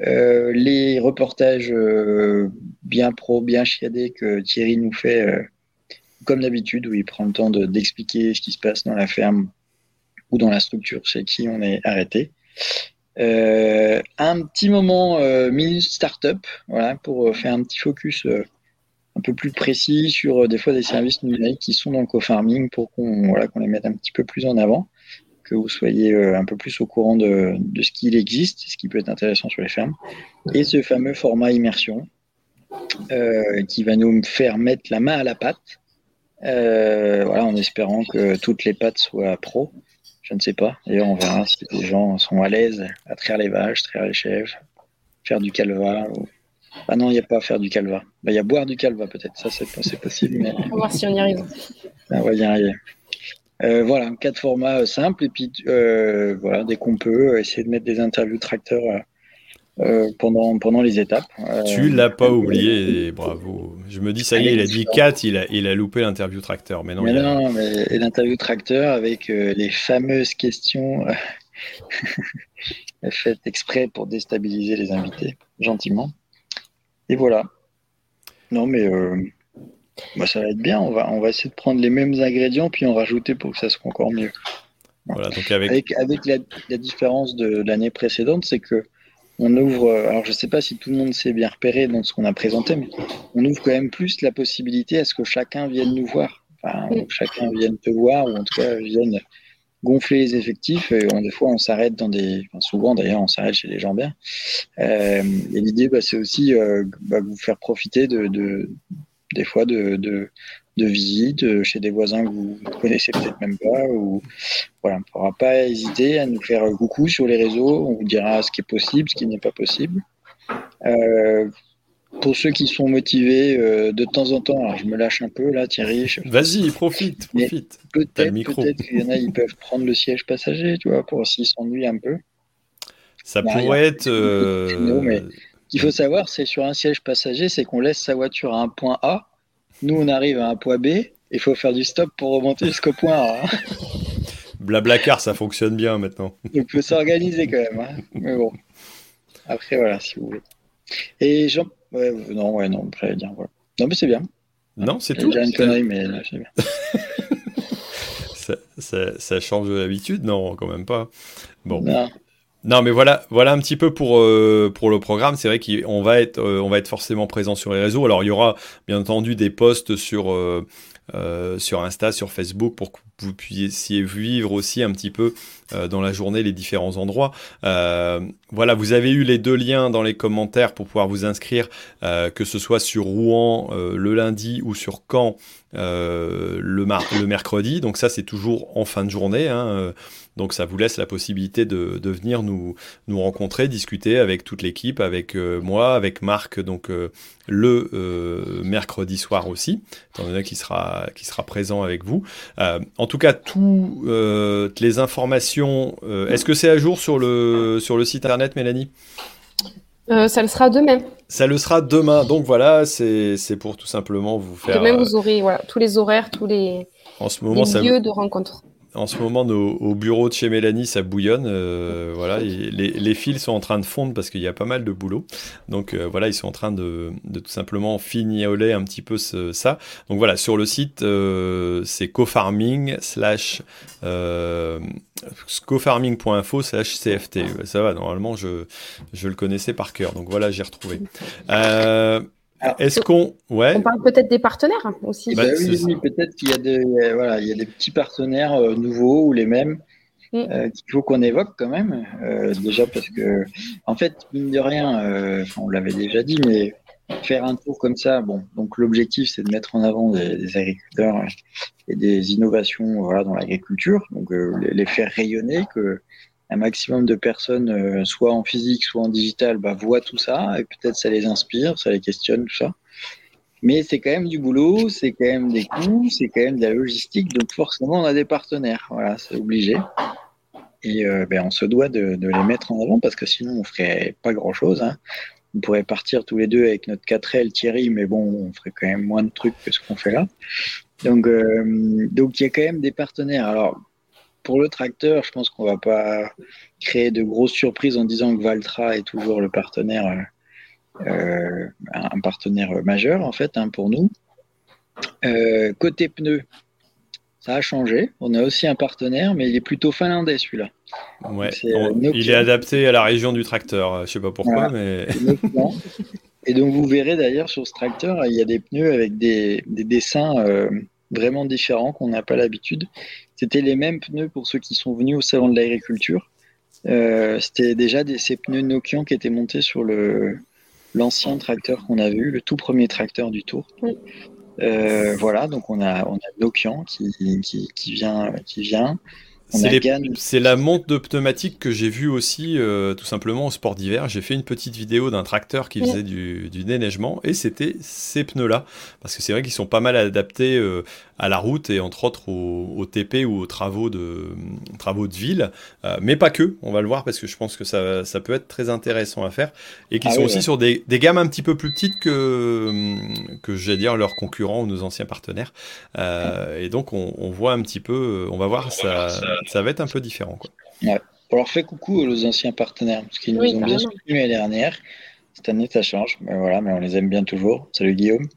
Euh, les reportages euh, bien pro, bien chiadés que Thierry nous fait euh, comme d'habitude, où il prend le temps d'expliquer ce qui se passe dans la ferme ou dans la structure chez qui on est arrêté. Euh, un petit moment euh, minute startup, voilà, pour faire un petit focus euh, un peu plus précis sur des fois des services qui sont dans le co-farming pour qu'on voilà, les mette un petit peu plus en avant, que vous soyez un peu plus au courant de, de ce qu'il existe, ce qui peut être intéressant sur les fermes, et ce fameux format immersion qui va nous faire mettre la main à la pâte euh, voilà, en espérant que toutes les pattes soient pro. Je ne sais pas. D'ailleurs, on verra si les gens sont à l'aise à traire les vaches, traire les chèvres, faire du calva. Ah non, il n'y a pas à faire du calva. Bah, il y a boire du calva peut-être. Ça, c'est possible. Mais... On va voir si on y arrive. on va y arriver. Euh, voilà, quatre formats simples. Et puis, euh, voilà, dès qu'on peut, essayer de mettre des interviews tracteurs euh, pendant, pendant les étapes. Euh, tu l'as pas oublié, bravo. Je me dis, ça y est, il a dit 4, il a, il a loupé l'interview tracteur. Mais non, mais non mais l'interview tracteur avec euh, les fameuses questions *laughs* faites exprès pour déstabiliser les invités, gentiment. Et voilà. Non, mais bah, ça va être bien. On va, on va essayer de prendre les mêmes ingrédients puis en rajouter pour que ça soit encore mieux. Voilà, donc avec... avec, avec la, la différence de l'année précédente, c'est que on ouvre, euh, alors je ne sais pas si tout le monde s'est bien repéré dans ce qu'on a présenté, mais on ouvre quand même plus la possibilité à ce que chacun vienne nous voir, enfin, chacun vienne te voir, ou en tout cas vienne gonfler les effectifs. Et des fois, on s'arrête dans des. souvent, d'ailleurs, on s'arrête chez les gens bien. et l'idée, bah, c'est aussi bah, vous faire profiter de, des fois de, de, de visites chez des voisins que vous ne connaissez peut-être même pas. Ou, voilà, on ne pourra pas hésiter à nous faire coucou sur les réseaux. On vous dira ce qui est possible, ce qui n'est pas possible. Euh, pour ceux qui sont motivés euh, de temps en temps, alors je me lâche un peu là, Thierry. Vas-y, profite, profite. Peut-être peut qu'il y en a, ils peuvent prendre le siège passager, tu vois, pour s'ils s'ennuient un peu. Ça pourrait être. Euh... mais ce qu'il faut savoir, c'est sur un siège passager, c'est qu'on laisse sa voiture à un point A. Nous, on arrive à un point B. Il faut faire du stop pour remonter jusqu'au point A. Hein. Blablacar, ça fonctionne bien maintenant. On peut s'organiser quand même. Hein. Mais bon. Après, voilà, si vous voulez. Et Jean, Ouais, non, ouais, non, dire, voilà. Non, mais c'est bien. Non, c'est tout. J'ai une connerie, mais c'est bien. *laughs* ça, ça, ça, change d'habitude Non, quand même pas. Bon. Non. Mais voilà, voilà un petit peu pour, euh, pour le programme. C'est vrai qu'on va, être, euh, va être forcément présent sur les réseaux. Alors, il y aura bien entendu des posts sur, euh, sur Insta, sur Facebook, pour que vous puissiez vivre aussi un petit peu dans la journée les différents endroits. Voilà, vous avez eu les deux liens dans les commentaires pour pouvoir vous inscrire, que ce soit sur Rouen le lundi ou sur Caen le, le, mercredi. Donc ça, c'est toujours en fin de journée. Hein, donc ça vous laisse la possibilité de, de venir nous, nous rencontrer, discuter avec toute l'équipe, avec moi, avec Marc, donc le euh, mercredi soir aussi, étant donné qu'il sera, qui sera présent avec vous. Euh, en tout cas, toutes euh, les informations, est-ce que c'est à jour sur le, sur le site internet, Mélanie? Ça le sera demain. Ça le sera demain. Donc voilà, c'est pour tout simplement vous faire. Demain, vous aurez voilà, tous les horaires, tous les, en ce moment, lieux de rencontre en ce moment, au bureau de chez Mélanie, ça bouillonne. Euh, voilà, *laughs* les, fils sont en train de fondre parce qu'il y a pas mal de boulot. Donc euh, voilà, ils sont en train de, tout simplement fignoler un petit peu ça. Donc voilà, sur le site, euh, c'est cofarming slash cofarming.info slash cft. Ça va, normalement, je, je le connaissais par cœur. Donc voilà, j'ai retrouvé. Est-ce qu'on. Ouais. On parle peut-être des partenaires aussi. Bah, oui, peut-être qu'il y, a des, voilà, il y a des petits partenaires euh, nouveaux ou les mêmes mm. euh, qu'il faut qu'on évoque quand même. Euh, déjà parce que, en fait, mine de rien, on l'avait déjà dit, mais faire un tour comme ça, bon, donc l'objectif c'est de mettre en avant des, agriculteurs et des innovations voilà, dans l'agriculture, donc les, faire rayonner, que un maximum de personnes, euh, soit en physique, soit en digital, bah, voient tout ça et peut-être ça les inspire, ça les questionne, tout ça. Mais c'est quand même du boulot, c'est quand même des coûts, c'est quand même de la logistique, donc forcément on a des partenaires, voilà, c'est obligé. Et euh, ben, on se doit de, de, les mettre en avant parce que sinon on ferait pas grand-chose. Hein. On pourrait partir tous les deux avec notre 4L Thierry, mais bon, on ferait quand même moins de trucs que ce qu'on fait là. Donc, euh, donc il y a quand même des partenaires. Alors, pour le tracteur, je pense qu'on va pas créer de grosses surprises en disant que Valtra est toujours le partenaire, euh, un partenaire majeur en fait hein, pour nous. Euh, côté pneus, ça a changé. On a aussi un partenaire, mais il est plutôt finlandais celui-là. Ouais, euh, il est adapté à la région du tracteur. Je sais pas pourquoi, mais. *laughs* Et donc vous verrez d'ailleurs sur ce tracteur, il y a des pneus avec des, dessins vraiment différents qu'on n'a pas l'habitude. C'était les mêmes pneus pour ceux qui sont venus au salon de l'agriculture. Euh, c'était déjà des, ces pneus Nokian qui étaient montés sur le l'ancien tracteur qu'on a vu, le tout premier tracteur du Tour. Euh, voilà, donc on a on a Nokian qui, qui, qui vient qui vient. C'est la monte de pneumatique que j'ai vue aussi, euh, tout simplement au sport d'hiver. J'ai fait une petite vidéo d'un tracteur qui faisait du, du déneigement et c'était ces pneus-là. Parce que c'est vrai qu'ils sont pas mal adaptés euh, à la route et entre autres au, TP ou aux travaux de, travaux de ville. Euh, mais pas que, on va le voir parce que je pense que ça, ça peut être très intéressant à faire. Et qui ah sont aussi sur des, des, gammes un petit peu plus petites que, que j'allais dire, leurs concurrents ou nos anciens partenaires. et donc on, on, voit un petit peu, on va voir ça ça va être un peu différent. Quoi. Ouais. On leur fait coucou aux anciens partenaires, parce qu'ils nous ont bien soutenus l'année dernière. Cette année, ça change, mais voilà, mais on les aime bien toujours. Salut Guillaume.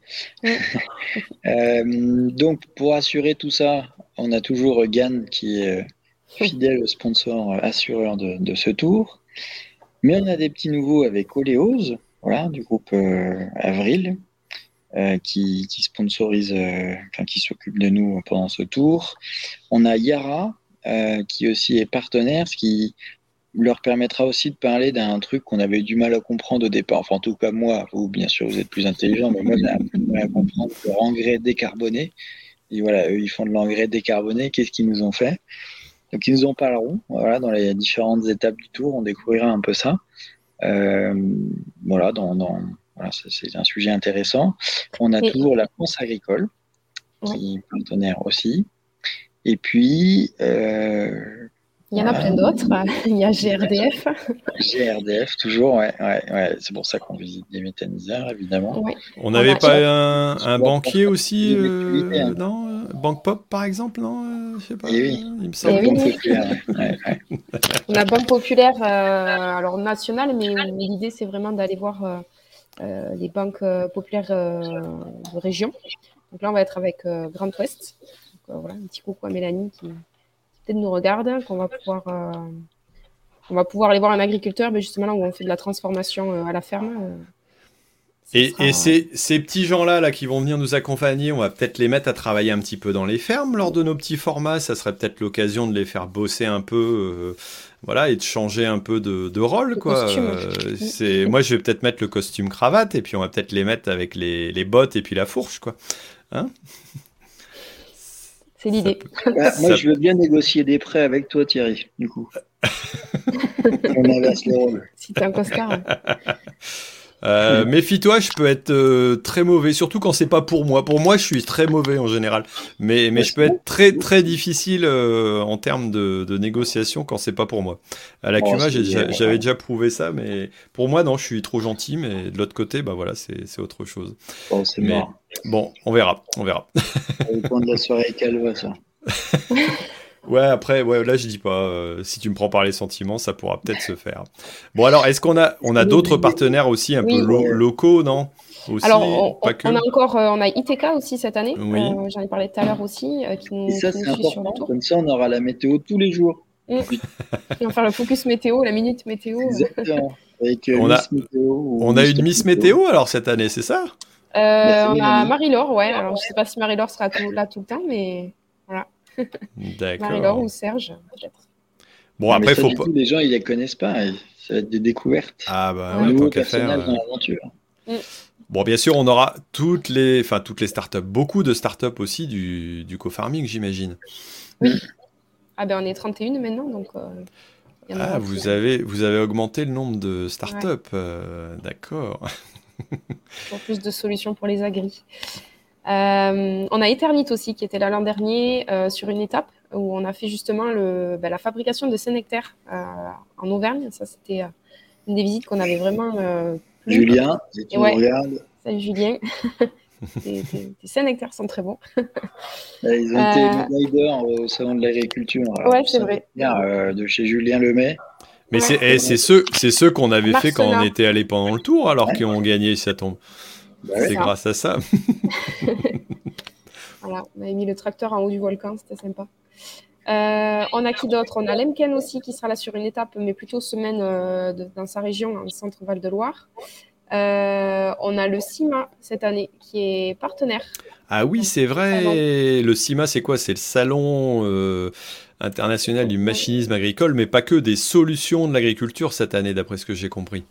*laughs* euh, donc, pour assurer tout ça, on a toujours Gann qui est fidèle sponsor assureur de, de, ce tour. Mais on a des petits nouveaux avec Oleos, voilà, du groupe euh, Avril, euh, qui, qui, sponsorise, euh, enfin, qui s'occupe de nous pendant ce tour. On a Yara, qui aussi est partenaire, ce qui leur permettra aussi de parler d'un truc qu'on avait du mal à comprendre au départ. Enfin, en tout cas, moi, vous, bien sûr, vous êtes plus intelligent, mais moi, j'ai un peu de mal à comprendre leur engrais décarboné. Et voilà, eux, ils font de l'engrais décarboné. Qu'est-ce qu'ils nous ont fait? Donc, ils nous en parleront. Voilà, dans les différentes étapes du tour, on découvrira un peu ça. Euh, voilà, dans, dans voilà, c'est un sujet intéressant. On a toujours la France agricole, qui est partenaire aussi. Et puis, euh, il y en a plein d'autres. *laughs* Il y a GRDF. GRDF, toujours, ouais. ouais, C'est pour ça qu'on visite des méthaniseurs, évidemment. On n'avait pas un, banquier aussi, euh, non Banque Pop, par exemple, non euh, Je sais pas. Eh oui. Il me semble. Banque populaire. On *laughs* a Banque Populaire, euh, alors nationale, mais l'idée, c'est vraiment d'aller voir les banques populaires de région. Donc là, on va être avec Grand Ouest. Voilà, un petit coucou à Mélanie qui peut-être nous regarde, qu'on va pouvoir, euh, on va pouvoir aller voir un agriculteur, mais justement là où on fait de la transformation euh, à la ferme. Euh, et, et ces, ces, petits gens-là là, qui vont venir nous accompagner, on va peut-être les mettre à travailler un petit peu dans les fermes lors de nos petits formats. Ça serait peut-être l'occasion de les faire bosser un peu, voilà, et de changer un peu de, de rôle, quoi. c'est, moi, je vais peut-être mettre le costume cravate, et puis on va peut-être les mettre avec les, les bottes et puis la fourche, quoi. Hein? C'est l'idée. Bah, moi, je veux bien négocier des prêts avec toi, Thierry, du coup. *laughs* On inverse les rôles. Si t'es un costard. Euh, méfie-toi, je peux être euh, très mauvais, surtout quand c'est pas pour moi. Pour moi, je suis très mauvais en général, mais, mais je peux être très très difficile euh, en termes de, de, négociation quand c'est pas pour moi. À la Cuma, j'avais déjà prouvé ça, mais pour moi, non, je suis trop gentil, mais de l'autre côté, bah voilà, c'est autre chose. Bon, c'est Bon, on verra, on verra. Au point de la soirée calme, ça. *laughs* Ouais, après, ouais, là je dis pas. Euh, si tu me prends par les sentiments, ça pourra peut-être se faire. Bon, alors, est-ce qu'on a, on a d'autres partenaires aussi un peu locaux, non? Alors, on, a encore, euh, on a ITK aussi cette année. Euh, j'en ai parlé tout à l'heure aussi, qui nous, Et ça, c'est important. Comme ça, on aura la météo tous les jours. Mmh. *laughs* on va faire le focus météo, la minute météo. Exactement. Avec, on, a, météo, on a une Miss météo alors cette année, c'est ça? On a Marie-Laure, ouais. Alors, je sais pas si Marie-Laure sera là tout le temps, mais voilà. *laughs* D'accord. Marie-Laure ou Serge, peut-être. Bon, après, faut pas. Les gens, ils les connaissent pas. Ça va être des découvertes. Ah, bah, un tant qu'à faire. dans l'aventure. Mm. Bon, bien sûr, on aura toutes les, enfin, toutes les startups, beaucoup de startups aussi du, du co-farming, j'imagine. Oui. Ah, ben, on est 31 maintenant, donc. Euh, ah, vous avez, vous avez augmenté le nombre de startups. Euh, d'accord. *laughs* Pour plus de solutions pour les agris. Euh, on a Eternit aussi qui était là l'an dernier euh, sur une étape où on a fait justement le, bah, la fabrication de Sénectaire euh, en Auvergne. Ça, c'était une des visites qu'on avait vraiment. Julien, si tu ouais. regardes. Salut Julien. *laughs* tes, tes, sont très bons. Ils ont été médailles au salon de l'agriculture. Ouais, c'est vrai. de chez Julien Lemay. Mais c'est ceux, ceux qu'on avait fait quand on était allé pendant le tour, alors qu'ils ont gagné, ça tombe. Bah c'est grâce à ça. *laughs* *laughs* voilà, on avait mis le tracteur en haut du volcan, c'était sympa. Euh, on a qui d'autre? On a Lemken aussi qui sera là sur une étape, mais plutôt semaine euh, dans sa région, en centre Val-de-Loire. Euh, on a le CIMA cette année qui est partenaire. Ah oui, c'est vrai. Le CIMA, c'est quoi? C'est le salon international du machinisme agricole, mais pas que des solutions de l'agriculture cette année, d'après ce que j'ai compris.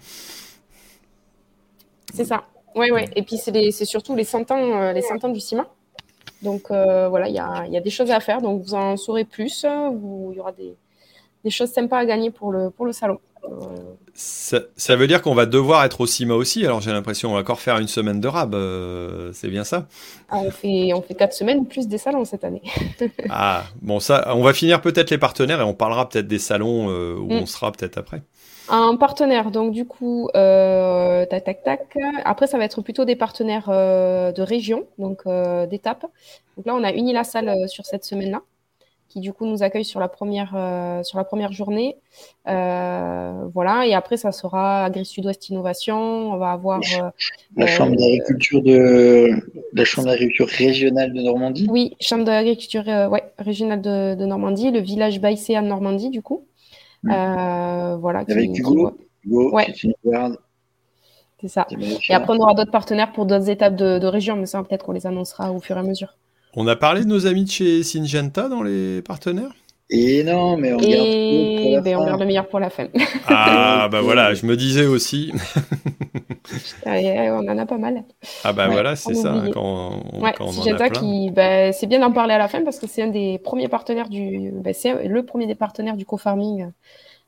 C'est ça. Oui, oui. Et puis, c'est surtout les 100 ans, euh, les 100 ans du CIMA. Donc, euh, voilà, il y a, y a, des choses à faire. Donc, vous en saurez plus. Il y aura des, des, choses sympas à gagner pour le, pour le salon. Euh, ça, ça, veut dire qu'on va devoir être au CIMA aussi. Alors, j'ai l'impression qu'on va encore faire une semaine de rab. c'est bien ça? Ah, on, fait, on fait quatre semaines plus des salons cette année. *laughs* ah, bon, ça, on va finir peut-être les partenaires et on parlera peut-être des salons où mm. on sera peut-être après. Un partenaire, donc du coup, euh, tac, tac, tac. Après, ça va être plutôt des partenaires euh, de région, donc euh, d'étapes. Donc là, on a uni la salle sur cette semaine-là, qui du coup nous accueille sur la première, sur la première journée. voilà, et après, ça sera Agri Sud-Ouest Innovation. On va avoir. la Chambre d'agriculture de. La Chambre d'agriculture régionale de Normandie Oui, Chambre d'agriculture ouais, régionale de, de, Normandie, le village Baïsé à Normandie, du coup. Euh, voilà, Avec Hugo, Hugo ouais. C'est ça. Et après, on aura d'autres partenaires pour d'autres étapes de, région, mais ça, peut-être qu'on les annoncera au fur et à mesure. On a parlé de nos amis de chez Syngenta dans les partenaires? Et non, mais on Et garde tout pour la ben, on fin. garde le meilleur pour la fin. Ah, bah *laughs* voilà, je me disais aussi. On en a pas mal. Ah, bah Ouais, voilà, c'est ça, oublie. quand on, Ouais, quand on en a Syngenta plein. qui, ben, c'est bien d'en parler à la fin parce que c'est un des premiers partenaires du, ben, c'est le premier des partenaires du co-farming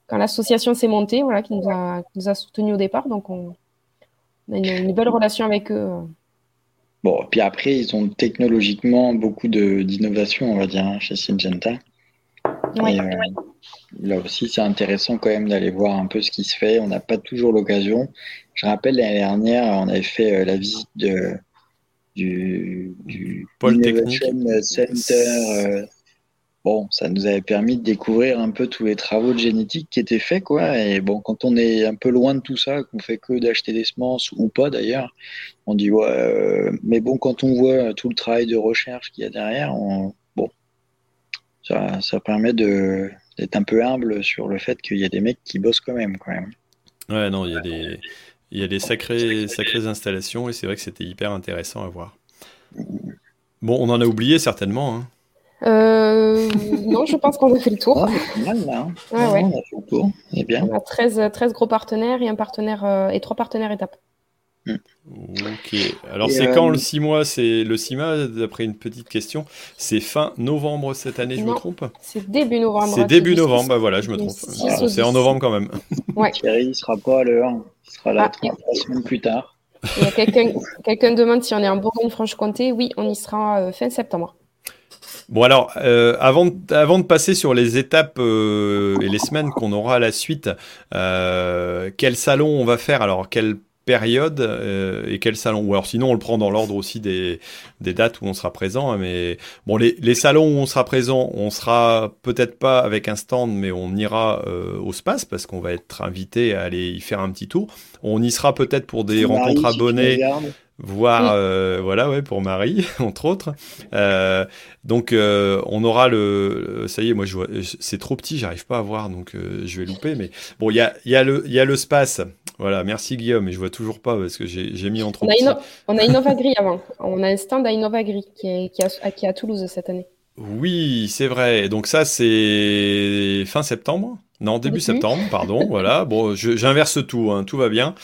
quand l'association s'est montée, voilà, qui nous a, qui nous a soutenus au départ. Donc on, on a une, une belle relation avec eux. Euh. Bon, puis après, ils ont technologiquement beaucoup de- d'innovation, on va dire, hein, chez Syngenta. Ouais. Et, euh, là aussi, c'est intéressant quand même d'aller voir un peu ce qui se fait. On n'a pas toujours l'occasion. Je rappelle, l'année dernière, on avait fait euh, la visite de, du, du Pôle Innovation Center. Bon, ça nous avait permis de découvrir un peu tous les travaux de génétique qui étaient faits, quoi. Et bon, quand on est un peu loin de tout ça, qu'on fait que d'acheter des semences ou pas d'ailleurs, on dit ouais. euh, mais bon, quand on voit tout le travail de recherche qu'il y a derrière, on, bon, ça, permet de d'être un peu humble sur le fait qu'il y a des mecs qui bossent quand même, quand même. Ouais, non, il y a des, il y a des sacrées, sacrées installations et c'est vrai que c'était hyper intéressant à voir. Bon, on en a oublié certainement. hein. Euh, non, je pense qu'on a fait le tour. Mal là. hein. Ouais. On a fait le tour. C'est bien. On a 13, 13 gros partenaires et un partenaire euh, et trois partenaires étapes. Ok. Alors Et, c'est euh, quand le 6 mois? C'est le 6 mois, d'après une petite question. C'est fin novembre cette année, je me Non, trompe? C'est début novembre. C'est hein, début novembre, bah voilà, je me trompe. Ah, C'est en novembre quand même. *laughs* Thierry, il sera pas à l'heure. Il sera là Ah. trois, semaines plus tard. Quelqu'un demande si on est en Bourgogne-Franche-Comté. Oui, on y sera euh, fin septembre. Bon alors, euh, avant, de, avant de passer sur les étapes euh, et les semaines qu'on aura à la suite, euh, quel salon on va faire? Alors, quelle période euh, et quel salon? Ou alors sinon, on le prend dans l'ordre aussi des, des dates où on sera présent. hein, mais bon, les, les salons où on sera présent, on sera peut-être pas avec un stand, mais on ira euh, au space parce qu'on va être invité à aller y faire un petit tour. On y sera peut-être pour des rencontres si tu abonnés regardes, voir Oui. euh, voilà ouais pour Marie *laughs* entre autres Euh, donc euh, on aura le ça y est moi je vois c'est trop petit j'arrive pas à voir donc je vais louper mais bon il y a il y a le il y a le space voilà merci Guillaume mais je vois toujours pas parce que j'ai mis en trop On a, Inno- on a Innovagri *laughs* avant. On a un stand à Innovagri qui est, qui, est à, qui est à Toulouse cette année. oui c'est vrai donc ça c'est fin septembre non, début septembre, pardon. *laughs* voilà. Bon, j'inverse tout, hein, tout va bien.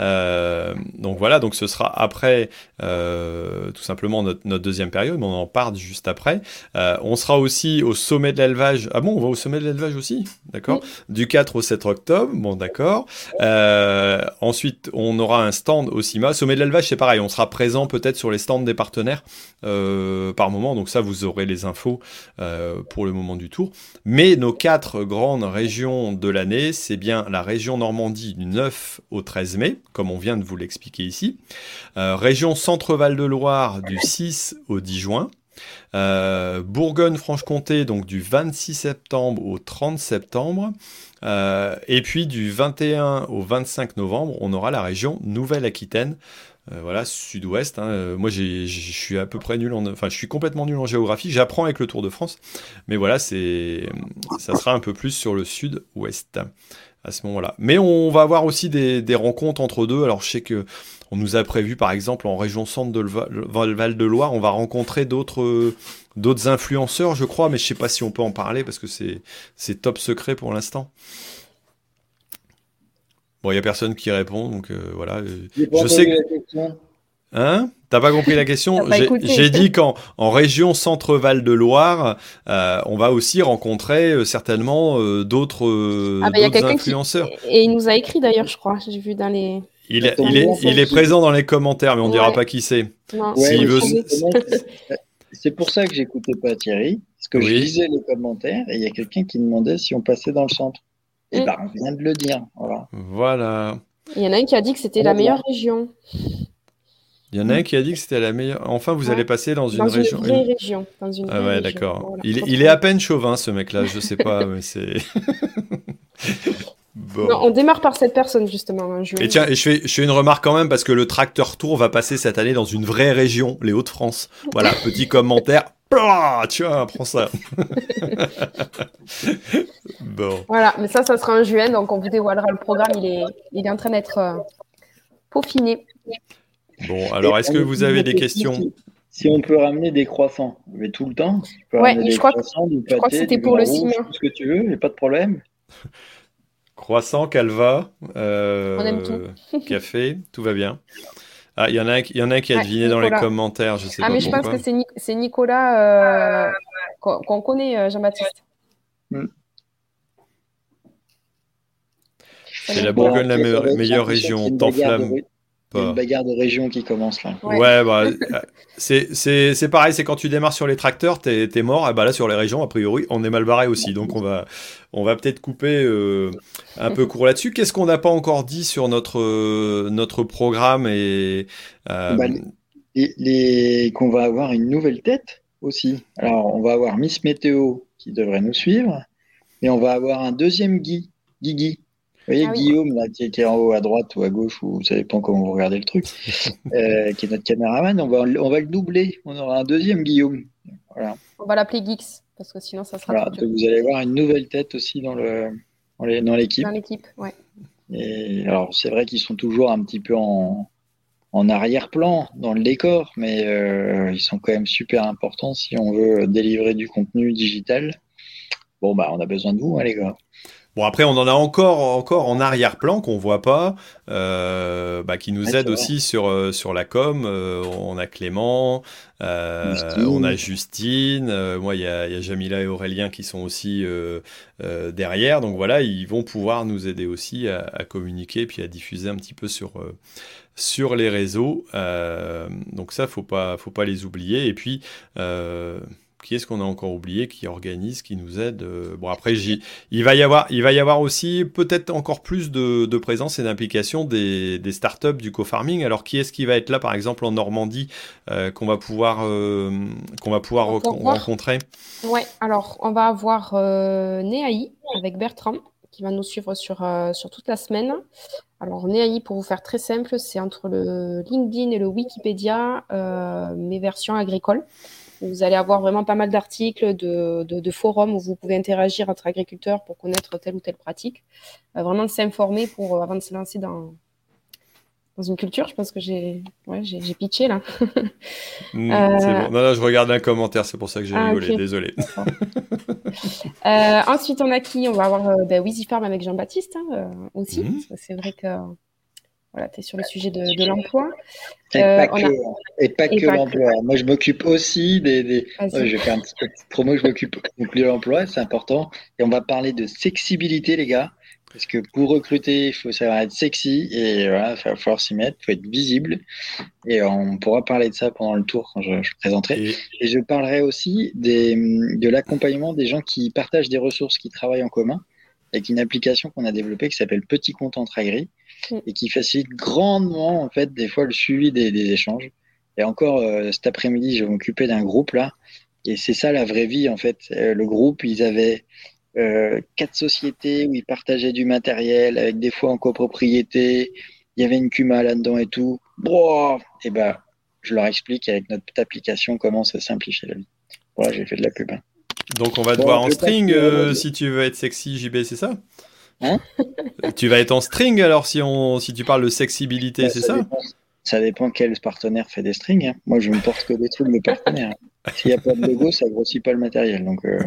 Euh, donc voilà, donc ce sera après, euh, tout simplement notre, notre deuxième période, mais on en parle juste après. Euh, on sera aussi au sommet de l'élevage. Ah bon, on va au sommet de l'élevage aussi, d'accord. Du 4 au 7 octobre, bon d'accord. Ensuite, on aura un stand au CIMA. Sommet de l'élevage, c'est pareil, on sera présent peut-être sur les stands des partenaires par moment. Donc ça, vous aurez les infos pour le moment du tour. Mais nos quatre grandes régions de l'année, c'est bien la région Normandie du 9 au 13 mai, comme on vient de vous l'expliquer ici. Euh, région Centre-Val de Loire du 6 au 10 juin. Euh, Bourgogne-Franche-Comté, donc du 26 septembre au 30 septembre. Euh, et puis du 21 au 25 novembre, on aura la région Nouvelle-Aquitaine. Euh, voilà, sud-ouest. hein. Euh, moi, je suis à peu près nul en, enfin, je suis complètement nul en géographie. J'apprends avec le Tour de France, mais voilà, c'est, ça sera un peu plus sur le sud-ouest à ce moment-là. Mais on va avoir aussi des, des rencontres entre deux. Alors, je sais que on nous a prévu, par exemple, en région centre de Val- Val-de-Loire, on va rencontrer d'autres, d'autres influenceurs, je crois, mais je sais pas si on peut en parler parce que c'est, c'est top secret pour l'instant. Bon, il y a personne qui répond, donc euh, voilà. euh, Je sais que-. Hein? T'as pas compris la question T'as pas J'ai- écouté. J'ai dit qu'en en région Centre-Val de Loire, euh, on va aussi rencontrer euh, certainement euh, d'autres euh, Ah bah, il y a d'autres quelqu'un qui... influenceurs. Et il nous a écrit d'ailleurs, je crois. J'ai vu dans les. Il, est- Attends, il est, bon, il est ça, présent dans les commentaires, mais on dira Ouais. pas qui c'est. Ouais, veut- C'est pour ça que j'écoutais pas Thierry, parce que je lisais les commentaires et il y a quelqu'un qui demandait si on passait dans le centre. Et Mm. ben, on vient de le dire. Voilà. Voilà. Il y en a un qui a dit que c'était la meilleure région. Il y en a un qui a dit que c'était la meilleure. Enfin, vous Ouais. allez passer dans une Dans région. une vraie région. Dans une Ah ouais, d'accord. Voilà, il, est à peine chauvin, ce mec-là. Je sais pas, mais c'est. *laughs* bon. Non, on démarre par cette personne justement. en juin. Et tiens, et je fais, je fais une remarque quand même parce que le tracteur tour va passer cette année dans une vraie région, les Hauts-de-France. Voilà, *laughs* petit commentaire. Tu vois, prends ça. *laughs* bon. Voilà, mais ça, ça sera en juin, donc on vous dévoilera le programme. Il est, il est en train d'être euh, peaufiné. Bon, alors est-ce que vous on avez des questions? Si on peut ramener des croissants, mais tout le temps. Ouais, je crois, que, je crois que c'était pour le CIMA. Ce que tu veux, il n'y a pas de problème. Croissant, calva, euh, café, tout va bien. Ah, il y en a, y en a qui a deviné dans les commentaires, je sais ah, mais je pense que c'est Nicolas euh, qu'on connaît, euh, Jean-Baptiste. Hmm. C'est la Bourgogne la meilleure, région, temps flamme. Il y a une bagarre de région qui commence là. Ouais, bah, *laughs* c'est pareil, c'est quand tu démarres sur les tracteurs, t'es es mort. Et bah là, sur les régions, a priori, on est mal barré aussi. Donc, on va, on va peut-être couper euh, un peu court là-dessus. Qu'est-ce qu'on n'a pas encore dit sur notre, notre programme et euh... bah, les, qu'on va avoir une nouvelle tête aussi. Alors, on va avoir Miss Météo qui devrait nous suivre, et on va avoir un deuxième Guy, Guigui voyez ah Guillaume, là, qui, est en haut à droite ou à gauche, ou ça dépend comment vous regardez le truc, *laughs* euh, qui est notre caméraman, on va, on va le doubler. On aura un deuxième Guillaume. Voilà. On va l'appeler Geeks, parce que sinon ça sera. Voilà, vous allez voir une nouvelle tête aussi dans le dans l'équipe. Dans l'équipe, ouais. Et alors c'est vrai qu'ils sont toujours un petit peu en, en arrière-plan dans le décor, mais euh, ils sont quand même super importants si on veut délivrer du contenu digital. Bon bah on a besoin de vous, hein, les gars. Bon, après, on en a encore, encore en arrière-plan qu'on voit pas, euh, bah, qui nous aide aussi sur, euh, sur la com. Euh, on a Clément, on a Justine, moi, il y a, y a, Jamila et Aurélien qui sont aussi derrière. Donc voilà, ils vont pouvoir nous aider aussi à, à communiquer puis à diffuser un petit peu sur, sur les réseaux. donc ça, faut pas, faut pas les oublier. Et puis, qui est-ce qu'on a encore oublié qui organise, qui nous aide euh, Bon après, il va y avoir, il va y avoir aussi peut-être encore plus de, présence et d'implication des, des, startups du co-farming. Alors qui est-ce qui va être là, par exemple en Normandie, euh, qu'on va pouvoir euh, qu'on va pouvoir rencontrer? Ouais, alors on va avoir Néaï avec Bertrand qui va nous suivre sur, sur toute la semaine. Alors, Néaï, pour vous faire très simple, c'est entre le LinkedIn et le Wikipédia, mes versions agricoles. Vous allez avoir vraiment pas mal d'articles, de, forums où vous pouvez interagir entre agriculteurs pour connaître telle ou telle pratique. Euh, vraiment de s'informer pour euh, avant de se lancer dans, dans une culture. Je pense que j'ai ouais, j'ai pitché là. *laughs* Hmm, euh, c'est bon. Non, non, je regarde un commentaire, c'est pour ça que j'ai ah, rigolé. Désolé. *laughs* ensuite, on a qui? On va avoir ben, Farm avec Jean-Baptiste hein, aussi. Hmm. C'est vrai que voilà, tu es sur le sujet de, l'emploi. Et, pas que, l'emploi. Moi, je m'occupe aussi des. des... je vais faire un petit peu de promo, je m'occupe de l'emploi, c'est important. Et on va parler de sexibilité, les gars. Parce que pour recruter, il faut savoir être sexy et voilà, il va falloir s'y mettre, il faut être visible. Et on pourra parler de ça pendant le tour quand je, présenterai. Et... je parlerai aussi des, de l'accompagnement des gens qui partagent des ressources, qui travaillent en commun, avec une application qu'on a développée qui s'appelle Petit Compte entre Agri. Et qui facilite grandement en fait des fois le suivi des, échanges. Et encore euh, cet après-midi, je vais m'occuper d'un groupe là, et c'est ça la vraie vie en fait. Euh, le groupe, ils avaient euh, quatre sociétés où ils partageaient du matériel avec des fois en copropriété. Il y avait une Cuma là-dedans et tout. et ben, je leur explique avec notre application comment ça simplifie la vie. Voilà, j'ai fait de la pub. Hein. Donc on va te voir en string si tu veux être sexy, JB, c'est ça? Hein tu vas être en string alors si, on, si tu parles de sexibilité, bah, c'est ça, Ça? Dépend quel partenaire fait des strings. Hein. Moi, je ne porte que des trucs de partenaires. *laughs* S'il n'y a pas de logo, ça grossit pas le matériel. Donc, euh. *laughs*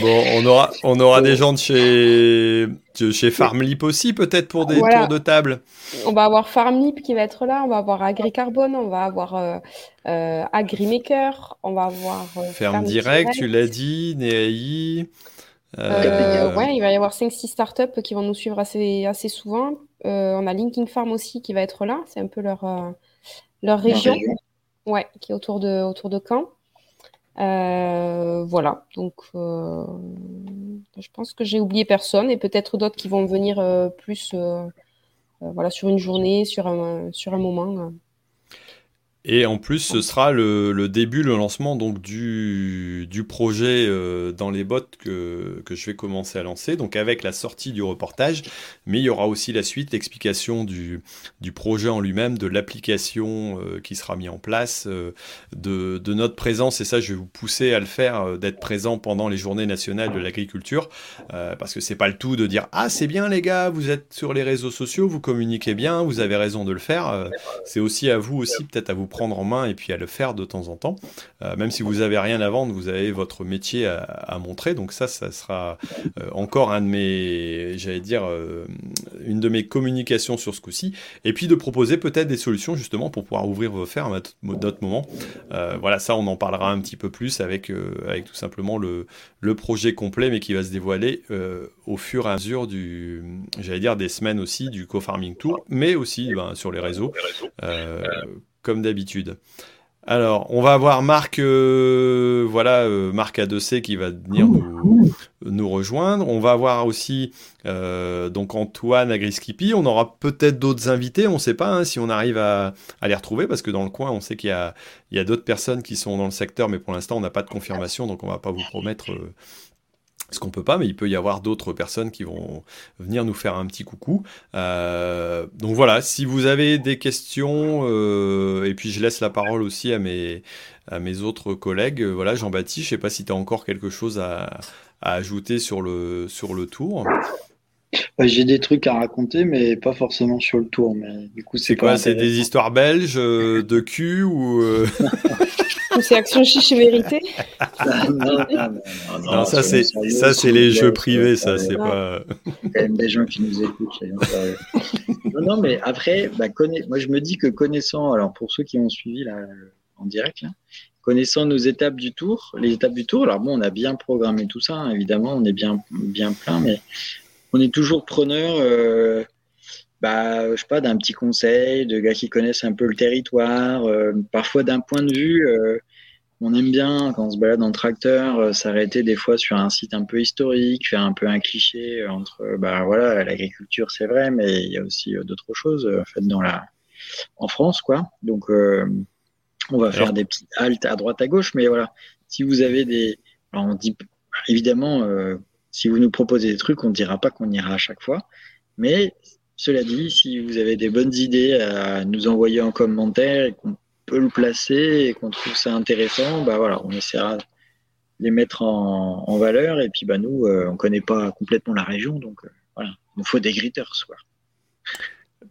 bon, on aura, on aura des gens de chez, de chez Farmlip aussi, peut-être pour des tours de table. On va avoir Farmlip qui va être là, on va avoir AgriCarbone, on va avoir euh, euh, AgriMaker, on va avoir. Ferme Direct, tu l'as dit, Néaï. ouais, il va y avoir 5-6 startups qui vont nous suivre assez, assez souvent. on a Linking Farm aussi qui va être là, c'est un peu leur leur région, Ouais, qui est autour de, autour de Caen. Euh, voilà, donc euh, je pense que j'ai oublié personne et peut-être d'autres qui vont venir euh, plus voilà, sur une journée, sur un, sur un moment. Et en plus, ce sera le, début, le lancement donc du, du projet euh, dans les bots que, que, je vais commencer à lancer, donc avec la sortie du reportage, mais il y aura aussi la suite, l'explication du, du projet en lui-même, de l'application euh, qui sera mis en place, euh, de, de, notre présence, et ça je vais vous pousser à le faire, d'être présent pendant les journées nationales de l'agriculture, parce que c'est pas le tout de dire ah c'est bien les gars, vous êtes sur les réseaux sociaux, vous communiquez bien, vous avez raison de le faire, c'est aussi à vous aussi peut-être à vous prendre en main et puis à le faire de temps en temps. Euh, même si vous n'avez rien à vendre, vous avez votre métier à, montrer. Donc ça, ça sera euh, encore un de mes, j'allais dire, euh, une de mes communications sur ce coup-ci. Et puis de proposer peut-être des solutions justement pour pouvoir ouvrir vos fermes à d'autres moments. voilà, ça, on en parlera un petit peu plus avec, avec tout simplement le, le projet complet, mais qui va se dévoiler au fur et à mesure du, j'allais dire, des semaines aussi du co-farming tour, mais aussi ben, sur les réseaux comme d'habitude. Alors, on va avoir Marc, euh, voilà, euh, Marc A2C qui va venir nous, rejoindre. On va avoir aussi euh, donc Antoine Agriskipi. On aura peut-être d'autres invités. On ne sait pas hein, si on arrive à, les retrouver parce que dans le coin, on sait qu'il y a, a d'autres personnes qui sont dans le secteur, mais pour l'instant, on n'a pas de confirmation, donc on ne va pas vous promettre ce qu'on peut pas, mais il peut y avoir d'autres personnes qui vont venir nous faire un petit coucou. Euh, donc voilà, si vous avez des questions, euh, et puis je laisse la parole aussi à mes, autres collègues. Voilà, Jean-Baptiste, je sais pas si tu as encore quelque chose à, à, ajouter sur le, sur le tour. J'ai des trucs à raconter, mais pas forcément sur le tour. Mais du coup, c'est quoi C'est des histoires belges euh, de cul ou c'est Action Chiche et Vérité non, ça c'est ça c'est les jeux privés, ça c'est pas. Il y a quand même des gens qui nous écoutent. non, non, mais après, bah, moi je me dis que connaissant, alors pour ceux qui ont suivi là, en direct, connaissant nos étapes du tour, les étapes du tour, alors bon, on a bien programmé tout ça, hein, évidemment, on est bien bien plein, mais on est toujours preneur. Euh, bah, je sais pas, d'un petit conseil, de gars qui connaissent un peu le territoire, euh, parfois d'un point de vue, euh, on aime bien quand on se balade en tracteur, euh, s'arrêter des fois sur un site un peu historique, faire un peu un cliché entre, bah voilà, l'agriculture c'est vrai, mais il y a aussi d'autres choses faites dans la, en France quoi. Donc on va faire des petites haltes à droite à gauche, mais voilà, si vous avez des, alors on dit évidemment, si vous nous proposez des trucs, on ne dira pas qu'on ira à chaque fois, mais cela dit, si vous avez des bonnes idées à nous envoyer en commentaire et qu'on peut le placer et qu'on trouve ça intéressant, bah voilà, on essaiera de les mettre en, valeur. Et puis bah nous, euh, on ne connaît pas complètement la région, donc euh, voilà, il nous faut des gritters. Quoi.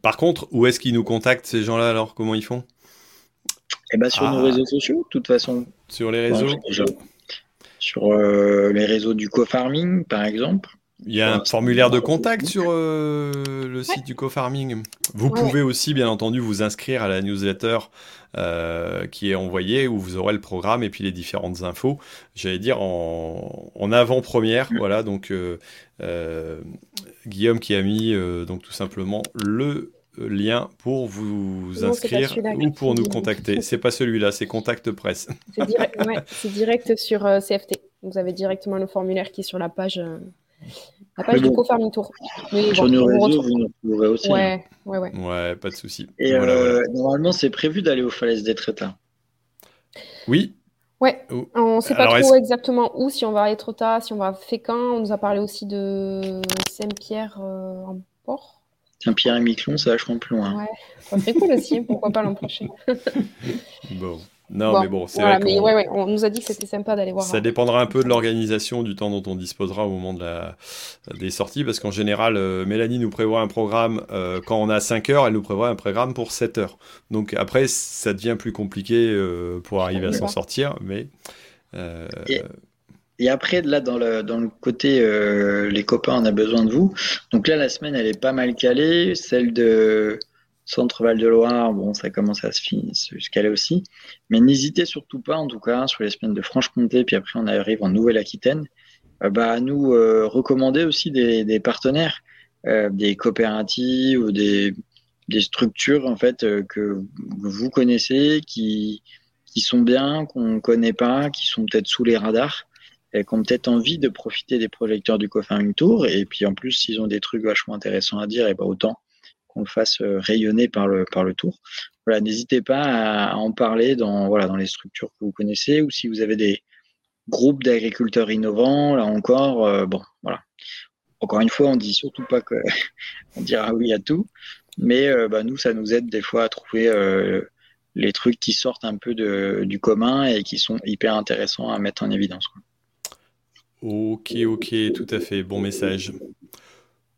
Par contre, où est-ce qu'ils nous contactent ces gens-là alors Comment ils font? Eh ben, sur nos ah. réseaux sociaux, de toute façon. Sur les réseaux? Sur euh, les réseaux du co-farming, par exemple. Il y a un formulaire de contact sur euh, le site du co-farming. Vous pouvez aussi, bien entendu, vous inscrire à la newsletter euh, qui est envoyée où vous aurez le programme et puis les différentes infos. J'allais dire en, avant-première. Voilà, donc euh, Guillaume qui a mis donc tout simplement le lien pour vous inscrire ou pour nous contacter. C'est pas celui-là, c'est Contact Presse. *laughs* C'est direct, sur CFT. Vous avez directement le formulaire qui est sur la page. La page du co-farming tour. Sur nos réseaux, vous nous trouverez aussi. Ouais, hein. ouais, ouais. Ouais, pas de souci. Et euh, normalement, c'est prévu d'aller aux falaises des Trétas. Oui. Ouais, on ne sait pas trop exactement où, si on va à Etretat, si on va à Fécamp. On nous a parlé aussi de Saint-Pierre euh, en port. Saint-Pierre et Miquelon, c'est vachement plus loin. Ouais, ça serait cool aussi, *laughs* pourquoi pas l'an prochain. *laughs* bon. Non, mais bon, c'est vrai. Mais ouais, ouais, on nous a dit que c'était sympa d'aller voir. Ça dépendra un peu de l'organisation, du temps dont on disposera au moment de la... des sorties, parce qu'en général, euh, Mélanie nous prévoit un programme euh, quand on a 5 heures, elle nous prévoit un programme pour 7 heures. Donc après, ça devient plus compliqué euh, pour arriver à s'en sortir, mais. Et, et, après, là, dans le, dans le côté les copains, on a besoin de vous. Donc là, la semaine, elle est pas mal calée. Celle de Centre Val de Loire, bon, ça commence à se, se caler aussi. Mais n'hésitez surtout pas, en tout cas, sur les semaines de Franche-Comté, puis après on arrive en Nouvelle-Aquitaine, euh, bah, à nous euh, recommander aussi des, partenaires, euh, des coopératives ou des, structures en fait que vous connaissez, qui, qui sont bien, qu'on ne connaît pas, qui sont peut-être sous les radars et qui peut-être envie de profiter des projecteurs du co Tour. Et puis en plus, s'ils ont des trucs vachement intéressants à dire, et bah autant qu'on le fasse rayonner par le, par le tour. Voilà, n'hésitez pas à, en parler dans, voilà, dans les structures que vous connaissez ou si vous avez des groupes d'agriculteurs innovants, là encore, bon, voilà. Encore une fois, on dit surtout pas qu'on *laughs* dira oui à tout, mais bah, nous, ça nous aide des fois à trouver les trucs qui sortent un peu de, du commun et qui sont hyper intéressants à mettre en évidence. Ok, ok, tout à fait. Bon message.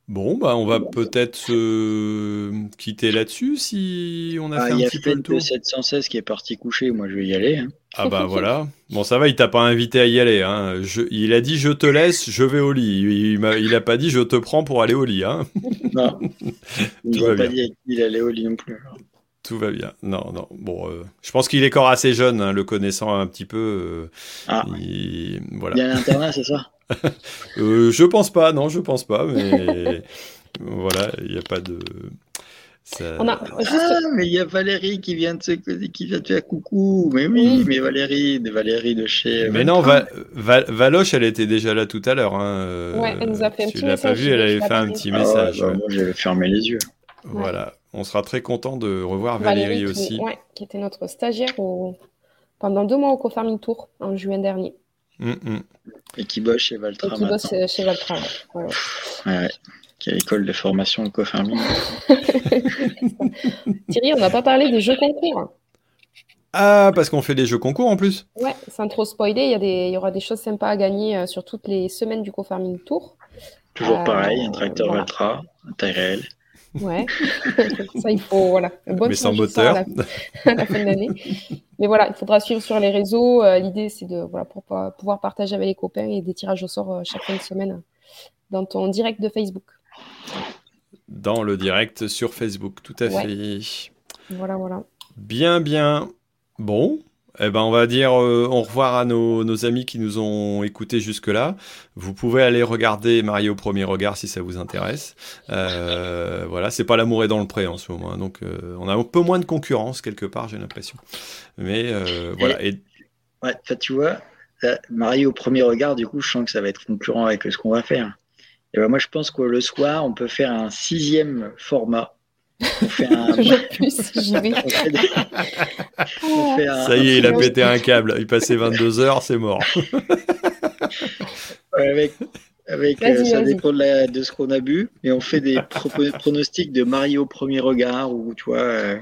Bon, bah, on va peut-être se quitter là-dessus si on a ah, fait un petit peu le tour. Il y a 716 qui est parti coucher, moi je vais y aller. Hein. Ah bah voilà. Bon, ça va, il t'a pas invité à y aller. Hein. il a dit je te laisse, je vais au lit. Il, il, a, pas dit je te prends pour aller au lit. Hein. Non. *laughs* Il n'a pas dit qu'il allait au lit non plus. Tout va bien. Non, non. Bon, euh, je pense qu'il est encore assez jeune, hein, le connaissant un petit peu. Euh, ah. Il, voilà. il y a l'internat, c'est ça? *laughs* Euh, Je pense pas, non, je pense pas, mais *laughs* voilà, il n'y a pas de. Ah, mais il y a Valérie qui vient de se... qui vient de faire coucou. Mais oui, mais Valérie, de Valérie de chez. Mais non, Valoche, elle était déjà là tout à l'heure. Hein. Ouais, elle nous a fait un tu l'as pas vu, elle avait fait un petit ah message. bah, Moi, j'avais fermé les yeux. Voilà. On sera très content de revoir Valérie, aussi. qui était notre stagiaire pendant deux mois au Co-Farming Tour en juin dernier. Mm, mm. Et qui bosse chez Valtra. Et qui bosse chez Valtra. Ouais. Qui a l'école de formation de co-farming. *laughs* Thierry, on n'a pas parlé des jeux concours. Ah, parce qu'on fait des jeux concours en plus Ouais, sans trop spoiler, il y, il y aura des choses sympas à gagner euh, sur toutes les semaines du co-farming tour. Toujours pareil, un tracteur Valtra, un taille réelle. Ouais, *laughs* ça il faut, voilà, un bon Mais sans moteur. À la, fin de l'année. Mais voilà, il faudra suivre sur les réseaux. Euh, l'idée, c'est de voilà, pour pouvoir partager avec les copains et des tirages au sort euh, chaque fin de semaine dans ton direct de Facebook. Dans le direct sur Facebook, tout à fait. Voilà, voilà. Bien, bien. Bon, eh ben, on va dire euh, au revoir à nos, amis qui nous ont écoutés jusque-là. Vous pouvez aller regarder Mario au premier regard si ça vous intéresse. Euh, voilà, c'est pas l'amour est dans le pré en ce moment, hein. donc euh, on a un peu moins de concurrence quelque part, j'ai l'impression. Mais voilà. Et... Ouais, tu vois, Mario au premier regard, du coup, je sens que ça va être concurrent avec ce qu'on va faire. Et ben, moi, je pense que le soir, on peut faire un sixième format un... Toujours plus, j'y vais. Ça y est, il a pété un câble. Il passait 22 heures, c'est mort. *laughs* avec, avec euh, ça dépend de, ce qu'on a bu. Et on fait des *laughs* pronostics de Mario au premier regard où tu vois, euh,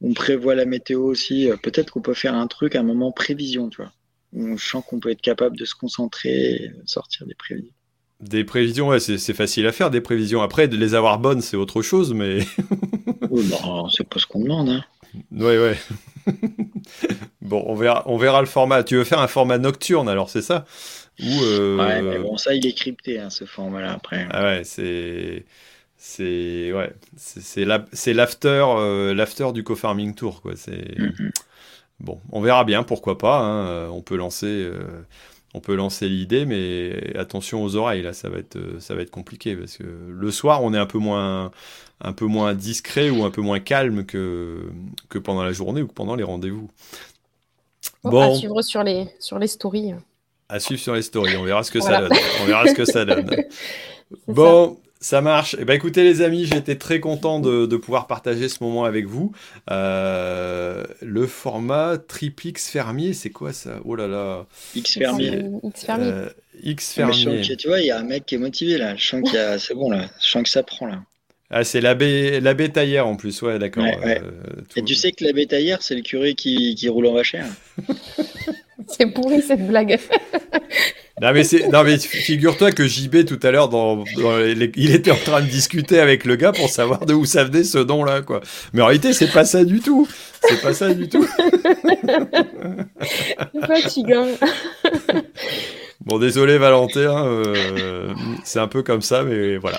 on prévoit la météo aussi. Euh, peut-être qu'on peut faire un truc à un moment prévision, tu vois. on sent qu'on peut être capable de se concentrer et sortir des prévisions. Des prévisions, ouais, c'est facile à faire, des prévisions. Après, de les avoir bonnes, c'est autre chose, mais. *laughs* oui, bah, c'est pas ce qu'on demande. Hein. Ouais, ouais. *laughs* bon, on verra, on verra le format. Tu veux faire un format nocturne, alors, c'est ça? Ou, euh, Ouais, mais bon, ça, il est crypté, hein, ce format-là, après. Ah ouais, c'est. C'est ouais, c'est l'after euh, l'after du co-farming tour quoi. C'est mm-hmm. bon, on verra bien, pourquoi pas. Hein. On peut lancer euh, on peut lancer l'idée, mais attention aux oreilles, là, ça va être, euh, ça va être compliqué parce que le soir, on est un peu moins, un peu moins discret ou un peu moins calme que, que pendant la journée ou pendant les rendez-vous. Bon, à suivre sur les, sur les stories. À suivre sur les stories, on verra ce que ça donne. On verra ce que ça donne. *laughs* bon, ça marche. Eh ben, écoutez les amis, j'ai été très content de, pouvoir partager ce moment avec vous. Euh, le format triplex fermier, c'est quoi ça? Oh là là. X fermier. X fermier. Euh, X fermier. tu vois, il y a un mec qui est motivé là. Je sens qu'il a... c'est bon là. Je sens que ça prend là. Ah, c'est l'abbé, l'abbé taillère en plus, ouais, d'accord. Euh, Et tu sais que l'abbé taillère, c'est le curé qui, qui roule en vachère. *laughs* *laughs* c'est pourri cette blague. *laughs* Non mais, mais figure-toi que JB tout à l'heure, dans, il était en train de discuter avec le gars pour savoir de où ça venait ce nom-là, quoi. Mais en réalité, c'est pas ça du tout. C'est pas ça du tout. *laughs* Fatigant. Bon, désolé Valentin, euh, c'est un peu comme ça, mais voilà.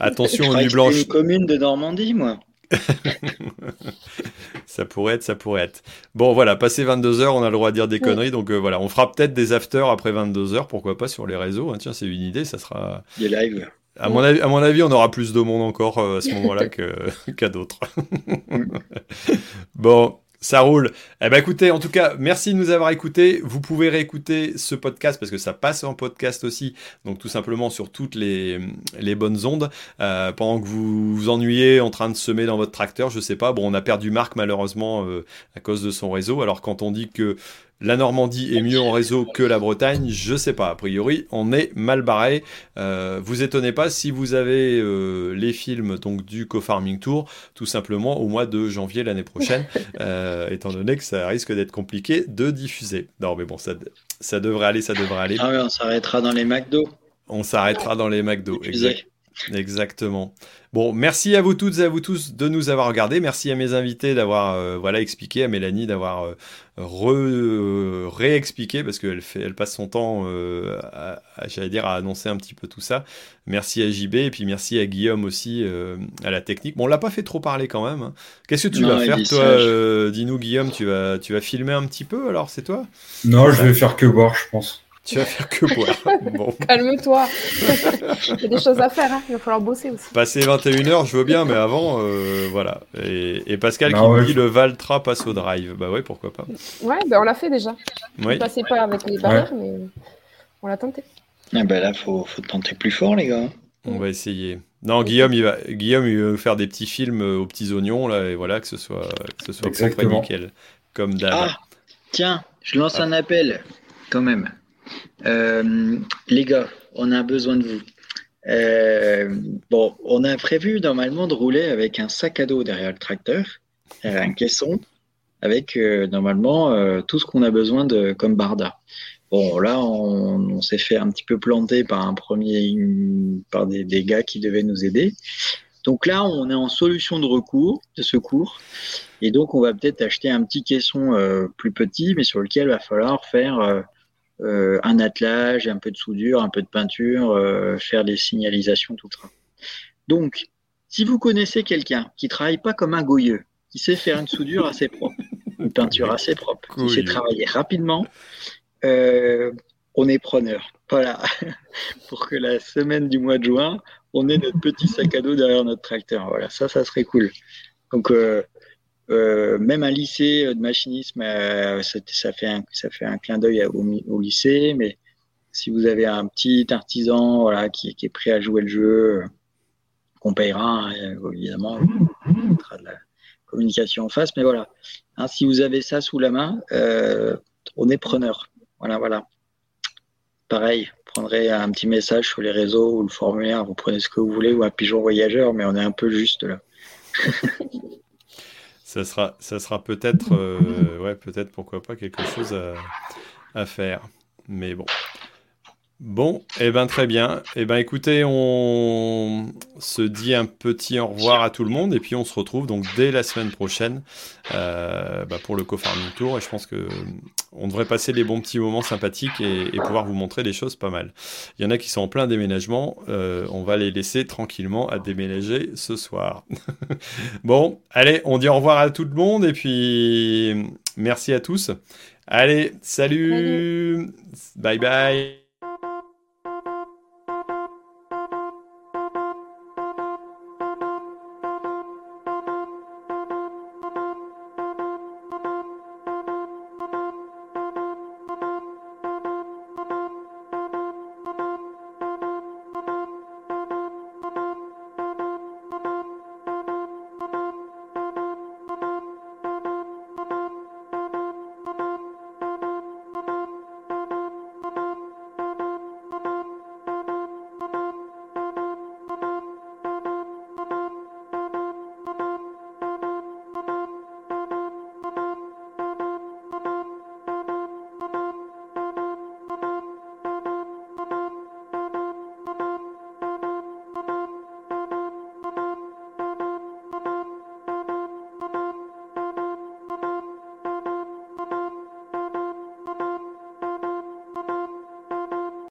Attention aux nuits blanches. une commune de Normandie, moi. *laughs* ça pourrait être, ça pourrait être. Bon, voilà, passé 22h, on a le droit de dire des conneries, donc euh, voilà, on fera peut-être des afters après 22h, pourquoi pas sur les réseaux. Hein. tiens, c'est une idée, ça sera. Des lives. À mon, avis, à mon avis, on aura plus de monde encore euh, à ce moment-là *laughs* qu'à d'autres. *laughs* bon, Ça roule. Eh ben écoutez, en tout cas, merci de nous avoir écoutés. Vous pouvez réécouter ce podcast parce que ça passe en podcast aussi, donc tout simplement sur toutes les, bonnes ondes. Euh, pendant que vous vous ennuyez en train de semer dans votre tracteur, je sais pas. Bon, on a perdu Marc malheureusement euh, à cause de son réseau. Alors quand on dit que la Normandie est mieux en réseau que la Bretagne, je sais pas. A priori, on est mal barré. Euh, vous étonnez pas si vous avez euh, les films donc du Co-Farming Tour, tout simplement au mois de janvier l'année prochaine, *laughs* euh, étant donné que ça risque d'être compliqué de diffuser. Non, mais bon, ça, ça devrait aller, ça devrait aller. Ah oui, on s'arrêtera dans les McDo. On s'arrêtera dans les McDo. Exact. Exactement. Bon, merci à vous toutes et à vous tous de nous avoir regardés. Merci à mes invités d'avoir euh, voilà expliqué, à Mélanie d'avoir euh, re, euh, réexpliqué parce qu'elle fait, elle passe son temps, à, j'allais dire, à annoncer un petit peu tout ça. Merci à JB et puis merci à Guillaume aussi à la technique. Bon, on l'a pas fait trop parler quand même. Hein. Qu'est-ce que tu vas faire toi Dis-nous Guillaume, tu vas, tu vas filmer un petit peu alors c'est toi? Non, je vais faire que boire, je pense. Tu vas faire que boire. *laughs* Bon. Calme-toi. *laughs* Il y a des choses à faire, hein. il va falloir bosser aussi. Passer 21h, je veux bien, mais avant, euh, voilà. Et, Pascal bah qui me dit le Valtra passe au drive. Bah ouais, pourquoi pas. Ouais, bah on l'a fait déjà. Oui. On passait pas avec les barrières, mais on l'a tenté. Ah bah là, faut, faut tenter plus fort, les gars. On va essayer. Non, Guillaume, il va, Guillaume, il va faire des petits films euh, aux petits oignons, là, et voilà, que ce soit, que ce soit nickel. Comme d'hab. Ah, tiens, je lance un appel, quand même. Euh, les gars, on a besoin de vous. Euh, bon, on a prévu normalement de rouler avec un sac à dos derrière le tracteur, un caisson, avec euh, normalement tout ce qu'on a besoin de comme barda. Bon, là, on, s'est fait un petit peu planter par un premier, par des, des, gars qui devaient nous aider. Donc là, on est en solution de recours, de secours, et donc on va peut-être acheter un petit caisson plus petit, mais sur lequel va falloir faire euh, un attelage, un peu de soudure, un peu de peinture, euh, faire des signalisations, tout ça. Donc, si vous connaissez quelqu'un qui travaille pas comme un goyeux, qui sait faire une soudure assez propre, une peinture assez propre, qui sait travailler rapidement, euh, on est preneur. Voilà, *laughs* pour que la semaine du mois de juin, on ait notre petit sac à dos derrière notre tracteur. Voilà, ça, ça serait cool. Donc, euh, même un lycée de machinisme, euh, ça, fait un, ça fait un clin d'œil au, lycée, mais si vous avez un petit artisan voilà, qui, qui est prêt à jouer le jeu, euh, qu'on payera, hein, évidemment, on mettra de la communication en face, mais voilà. Hein, si vous avez ça sous la main, on est preneur. Voilà, voilà. Pareil, prendrez un petit message sur les réseaux ou le formulaire, vous prenez ce que vous voulez, ou un pigeon voyageur, mais on est un peu juste là. *laughs* ça sera, peut-être, euh, peut-être pourquoi pas quelque chose à, faire. Mais bon. Bon, et eh ben très bien. Et eh ben écoutez, on se dit un petit au revoir à tout le monde et puis on se retrouve donc dès la semaine prochaine euh, bah, pour le co-farming tour. Et je pense que on devrait passer des bons petits moments sympathiques et, pouvoir vous montrer des choses pas mal. Il y en a qui sont en plein déménagement. Euh, on va les laisser tranquillement à déménager ce soir. *laughs* bon, allez, on dit au revoir à tout le monde et puis merci à tous. Allez, salut. bye bye.